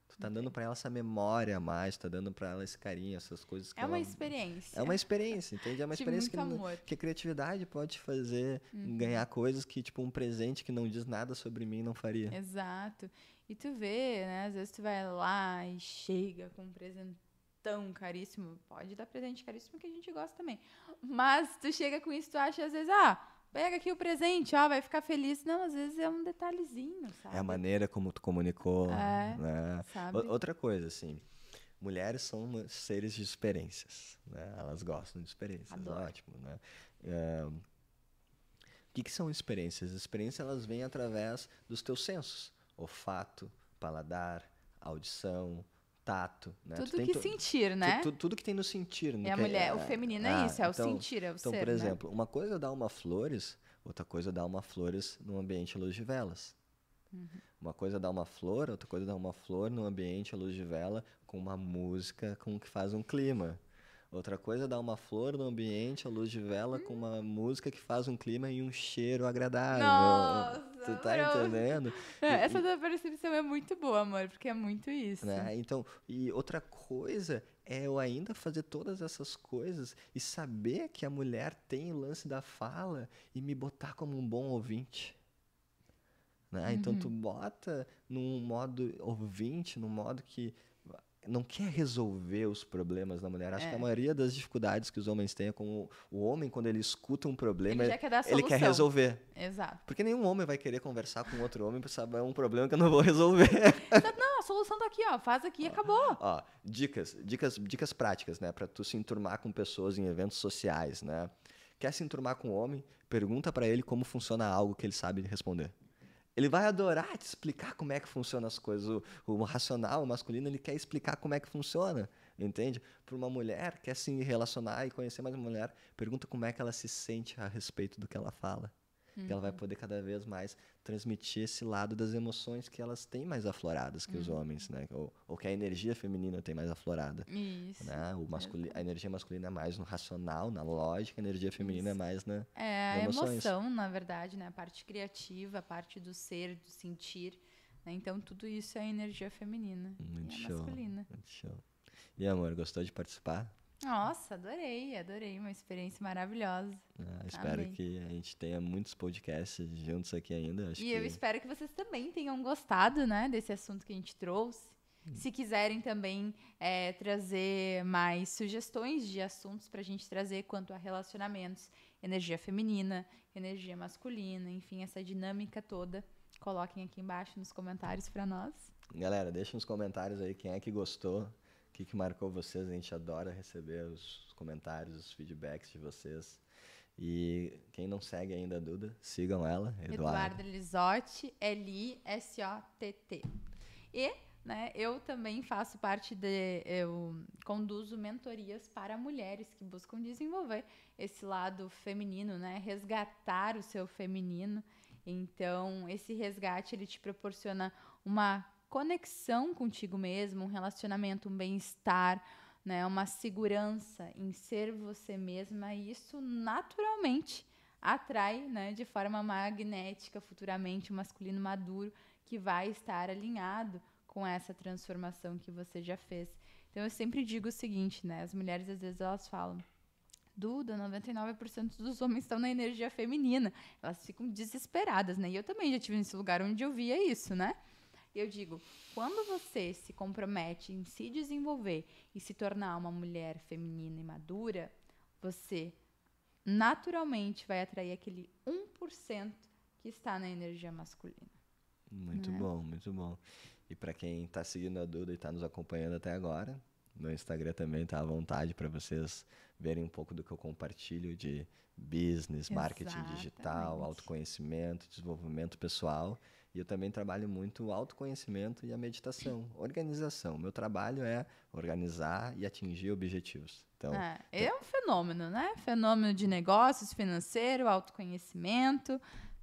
[SPEAKER 1] tu tá dando para ela essa memória a mais, tá dando para ela esse carinho, essas coisas que
[SPEAKER 2] É uma
[SPEAKER 1] ela-
[SPEAKER 2] experiência.
[SPEAKER 1] É uma experiência, entende? É uma
[SPEAKER 2] de
[SPEAKER 1] experiência que,
[SPEAKER 2] amor.
[SPEAKER 1] que a criatividade pode fazer
[SPEAKER 2] Uhum.
[SPEAKER 1] ganhar coisas que, tipo, um presente que não diz nada sobre mim não faria.
[SPEAKER 2] Exato. E tu vê, né? Às vezes tu vai lá e chega com um presentão caríssimo. Pode dar presente caríssimo que a gente gosta também. Mas tu chega com isso, tu acha às vezes, ah, pega aqui o presente, ó, vai ficar feliz. Não, às vezes é um detalhezinho, sabe?
[SPEAKER 1] É a maneira como tu comunicou,
[SPEAKER 2] É.
[SPEAKER 1] né? Outra coisa, assim, mulheres são seres de experiências, né? Elas gostam de experiências,
[SPEAKER 2] Adoro.
[SPEAKER 1] ótimo, né? É, O que, que são experiências? Experiências, elas vêm através dos teus sensos. Olfato, paladar, audição, tato, né? Tu
[SPEAKER 2] Tudo
[SPEAKER 1] tem
[SPEAKER 2] que
[SPEAKER 1] tu-
[SPEAKER 2] sentir,
[SPEAKER 1] tu-
[SPEAKER 2] né?
[SPEAKER 1] tu- tudo que tem no sentir. no
[SPEAKER 2] E a mulher, o feminino é
[SPEAKER 1] ah,
[SPEAKER 2] isso, é o
[SPEAKER 1] então-
[SPEAKER 2] sentir, é o
[SPEAKER 1] Então,
[SPEAKER 2] ser,
[SPEAKER 1] por
[SPEAKER 2] né?
[SPEAKER 1] exemplo, uma coisa é dar uma flores, outra coisa é dar uma flores num ambiente à luz de velas.
[SPEAKER 2] Uhum.
[SPEAKER 1] Uma coisa é dar uma flor, outra coisa é dar uma flor num ambiente à luz de vela com uma música com que faz um clima. Outra coisa é dar uma flor num ambiente à luz de vela com uma música que faz um clima e um cheiro agradável.
[SPEAKER 2] Nossa,
[SPEAKER 1] tu tá
[SPEAKER 2] pronto.
[SPEAKER 1] entendendo?
[SPEAKER 2] É,
[SPEAKER 1] E-
[SPEAKER 2] Essa da percepção é muito boa, amor, porque é muito isso.
[SPEAKER 1] né? Então, e outra coisa é eu ainda fazer todas essas coisas e saber que a mulher tem o lance da fala e me botar como um bom ouvinte. Né? Então, tu bota num modo ouvinte, num modo que não quer resolver os problemas da mulher. Acho que a
[SPEAKER 2] É.
[SPEAKER 1] maioria das dificuldades que os homens têm é com o, homem, quando ele escuta um problema,
[SPEAKER 2] Ele quer
[SPEAKER 1] ele quer resolver.
[SPEAKER 2] Exato.
[SPEAKER 1] Porque nenhum homem vai querer conversar com outro homem para saber um problema que eu não vou resolver.
[SPEAKER 2] Não, a solução tá aqui, ó. Faz aqui e acabou.
[SPEAKER 1] Ó, dicas, dicas, dicas práticas, né, Pra tu se enturmar com pessoas em eventos sociais, né? Quer se enturmar com um homem? Pergunta pra ele como funciona algo que ele sabe responder. Ele vai adorar te explicar como é que funcionam as coisas. O, o racional, o masculino, ele quer explicar como é que funciona, entende? Para uma mulher, quer se relacionar e conhecer mais uma mulher, pergunta como é que ela se sente a respeito do que ela fala. Que ela vai poder cada vez mais transmitir esse lado das emoções que elas têm mais afloradas que os homens, né? Ou, ou que a energia feminina tem mais aflorada.
[SPEAKER 2] Isso.
[SPEAKER 1] Né? O masculi a energia masculina é mais no racional, na lógica, a energia feminina é mais na.
[SPEAKER 2] É a emoção, na verdade, né? A parte criativa, a parte do ser, do sentir. né? Então, tudo isso é energia feminina.
[SPEAKER 1] Muito
[SPEAKER 2] e é
[SPEAKER 1] show.
[SPEAKER 2] masculina.
[SPEAKER 1] Muito show. E amor, gostou de participar?
[SPEAKER 2] Nossa, adorei, adorei. Uma experiência maravilhosa.
[SPEAKER 1] Ah, espero
[SPEAKER 2] Amei.
[SPEAKER 1] que a gente tenha muitos podcasts juntos aqui ainda. Acho
[SPEAKER 2] e
[SPEAKER 1] que...
[SPEAKER 2] eu espero que vocês também tenham gostado, né, desse assunto que a gente trouxe.
[SPEAKER 1] Hum.
[SPEAKER 2] Se quiserem também é, trazer mais sugestões de assuntos para a gente trazer quanto a relacionamentos, energia feminina, energia masculina, enfim, essa dinâmica toda, coloquem aqui embaixo nos comentários para nós.
[SPEAKER 1] Galera, deixa nos comentários aí quem é que gostou, que, que marcou vocês. A gente adora receber os comentários, os feedbacks de vocês. E quem não segue ainda a Duda, sigam ela, Eduardo.
[SPEAKER 2] Eduardo Lisotti, L-I-S-O-T-T. E né, eu também faço parte de. Eu conduzo mentorias para mulheres que buscam desenvolver esse lado feminino, né? Resgatar o seu feminino. Então, esse resgate ele te proporciona uma conexão contigo mesmo, um relacionamento, um bem-estar, né, uma segurança em ser você mesma, e isso naturalmente atrai, né, de forma magnética futuramente um masculino maduro que vai estar alinhado com essa transformação que você já fez. Então eu sempre digo o seguinte, né, as mulheres às vezes elas falam Duda, 99% dos homens estão na energia feminina. Elas ficam desesperadas, né? E eu também já tive nesse lugar onde eu via isso, né? Eu digo, quando você se compromete em se desenvolver e se tornar uma mulher feminina e madura, você naturalmente vai atrair aquele 1% que está na energia masculina.
[SPEAKER 1] Muito
[SPEAKER 2] né?
[SPEAKER 1] bom, muito bom. E para quem está seguindo a Duda e está nos acompanhando até agora, meu Instagram também tá à vontade para vocês verem um pouco do que eu compartilho de business, marketing digital, autoconhecimento, desenvolvimento pessoal. E eu também trabalho muito o autoconhecimento e a meditação, organização. Meu trabalho é organizar e atingir objetivos. Então,
[SPEAKER 2] é, é um fenômeno, né? Fenômeno de negócios, financeiro, autoconhecimento.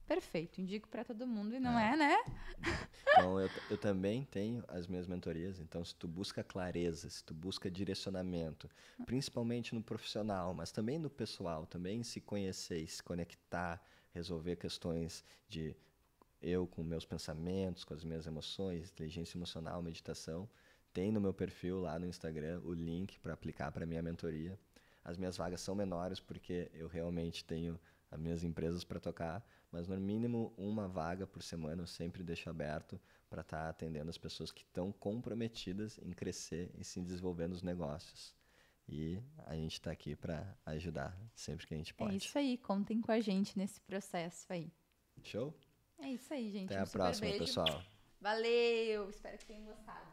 [SPEAKER 2] Perfeito, indico para todo mundo e não é, é né?
[SPEAKER 1] Então, eu, eu também tenho as minhas mentorias. Então, se tu busca clareza, se tu busca direcionamento, principalmente no profissional, mas também no pessoal, também se conhecer, se conectar, resolver questões de eu com meus pensamentos, com as minhas emoções, inteligência emocional, meditação, tem no meu perfil lá no Instagram o link para aplicar para minha mentoria. As minhas vagas são menores porque eu realmente tenho as minhas empresas para tocar, mas no mínimo uma vaga por semana eu sempre deixo aberto para estar tá atendendo as pessoas que estão comprometidas em crescer e se desenvolver nos negócios. E a gente está aqui para ajudar sempre que a gente é pode.
[SPEAKER 2] É isso aí, contem com a gente nesse processo aí.
[SPEAKER 1] Show?
[SPEAKER 2] É isso aí, gente.
[SPEAKER 1] Até um a próxima,
[SPEAKER 2] beijo.
[SPEAKER 1] pessoal.
[SPEAKER 2] Valeu, espero que tenham gostado.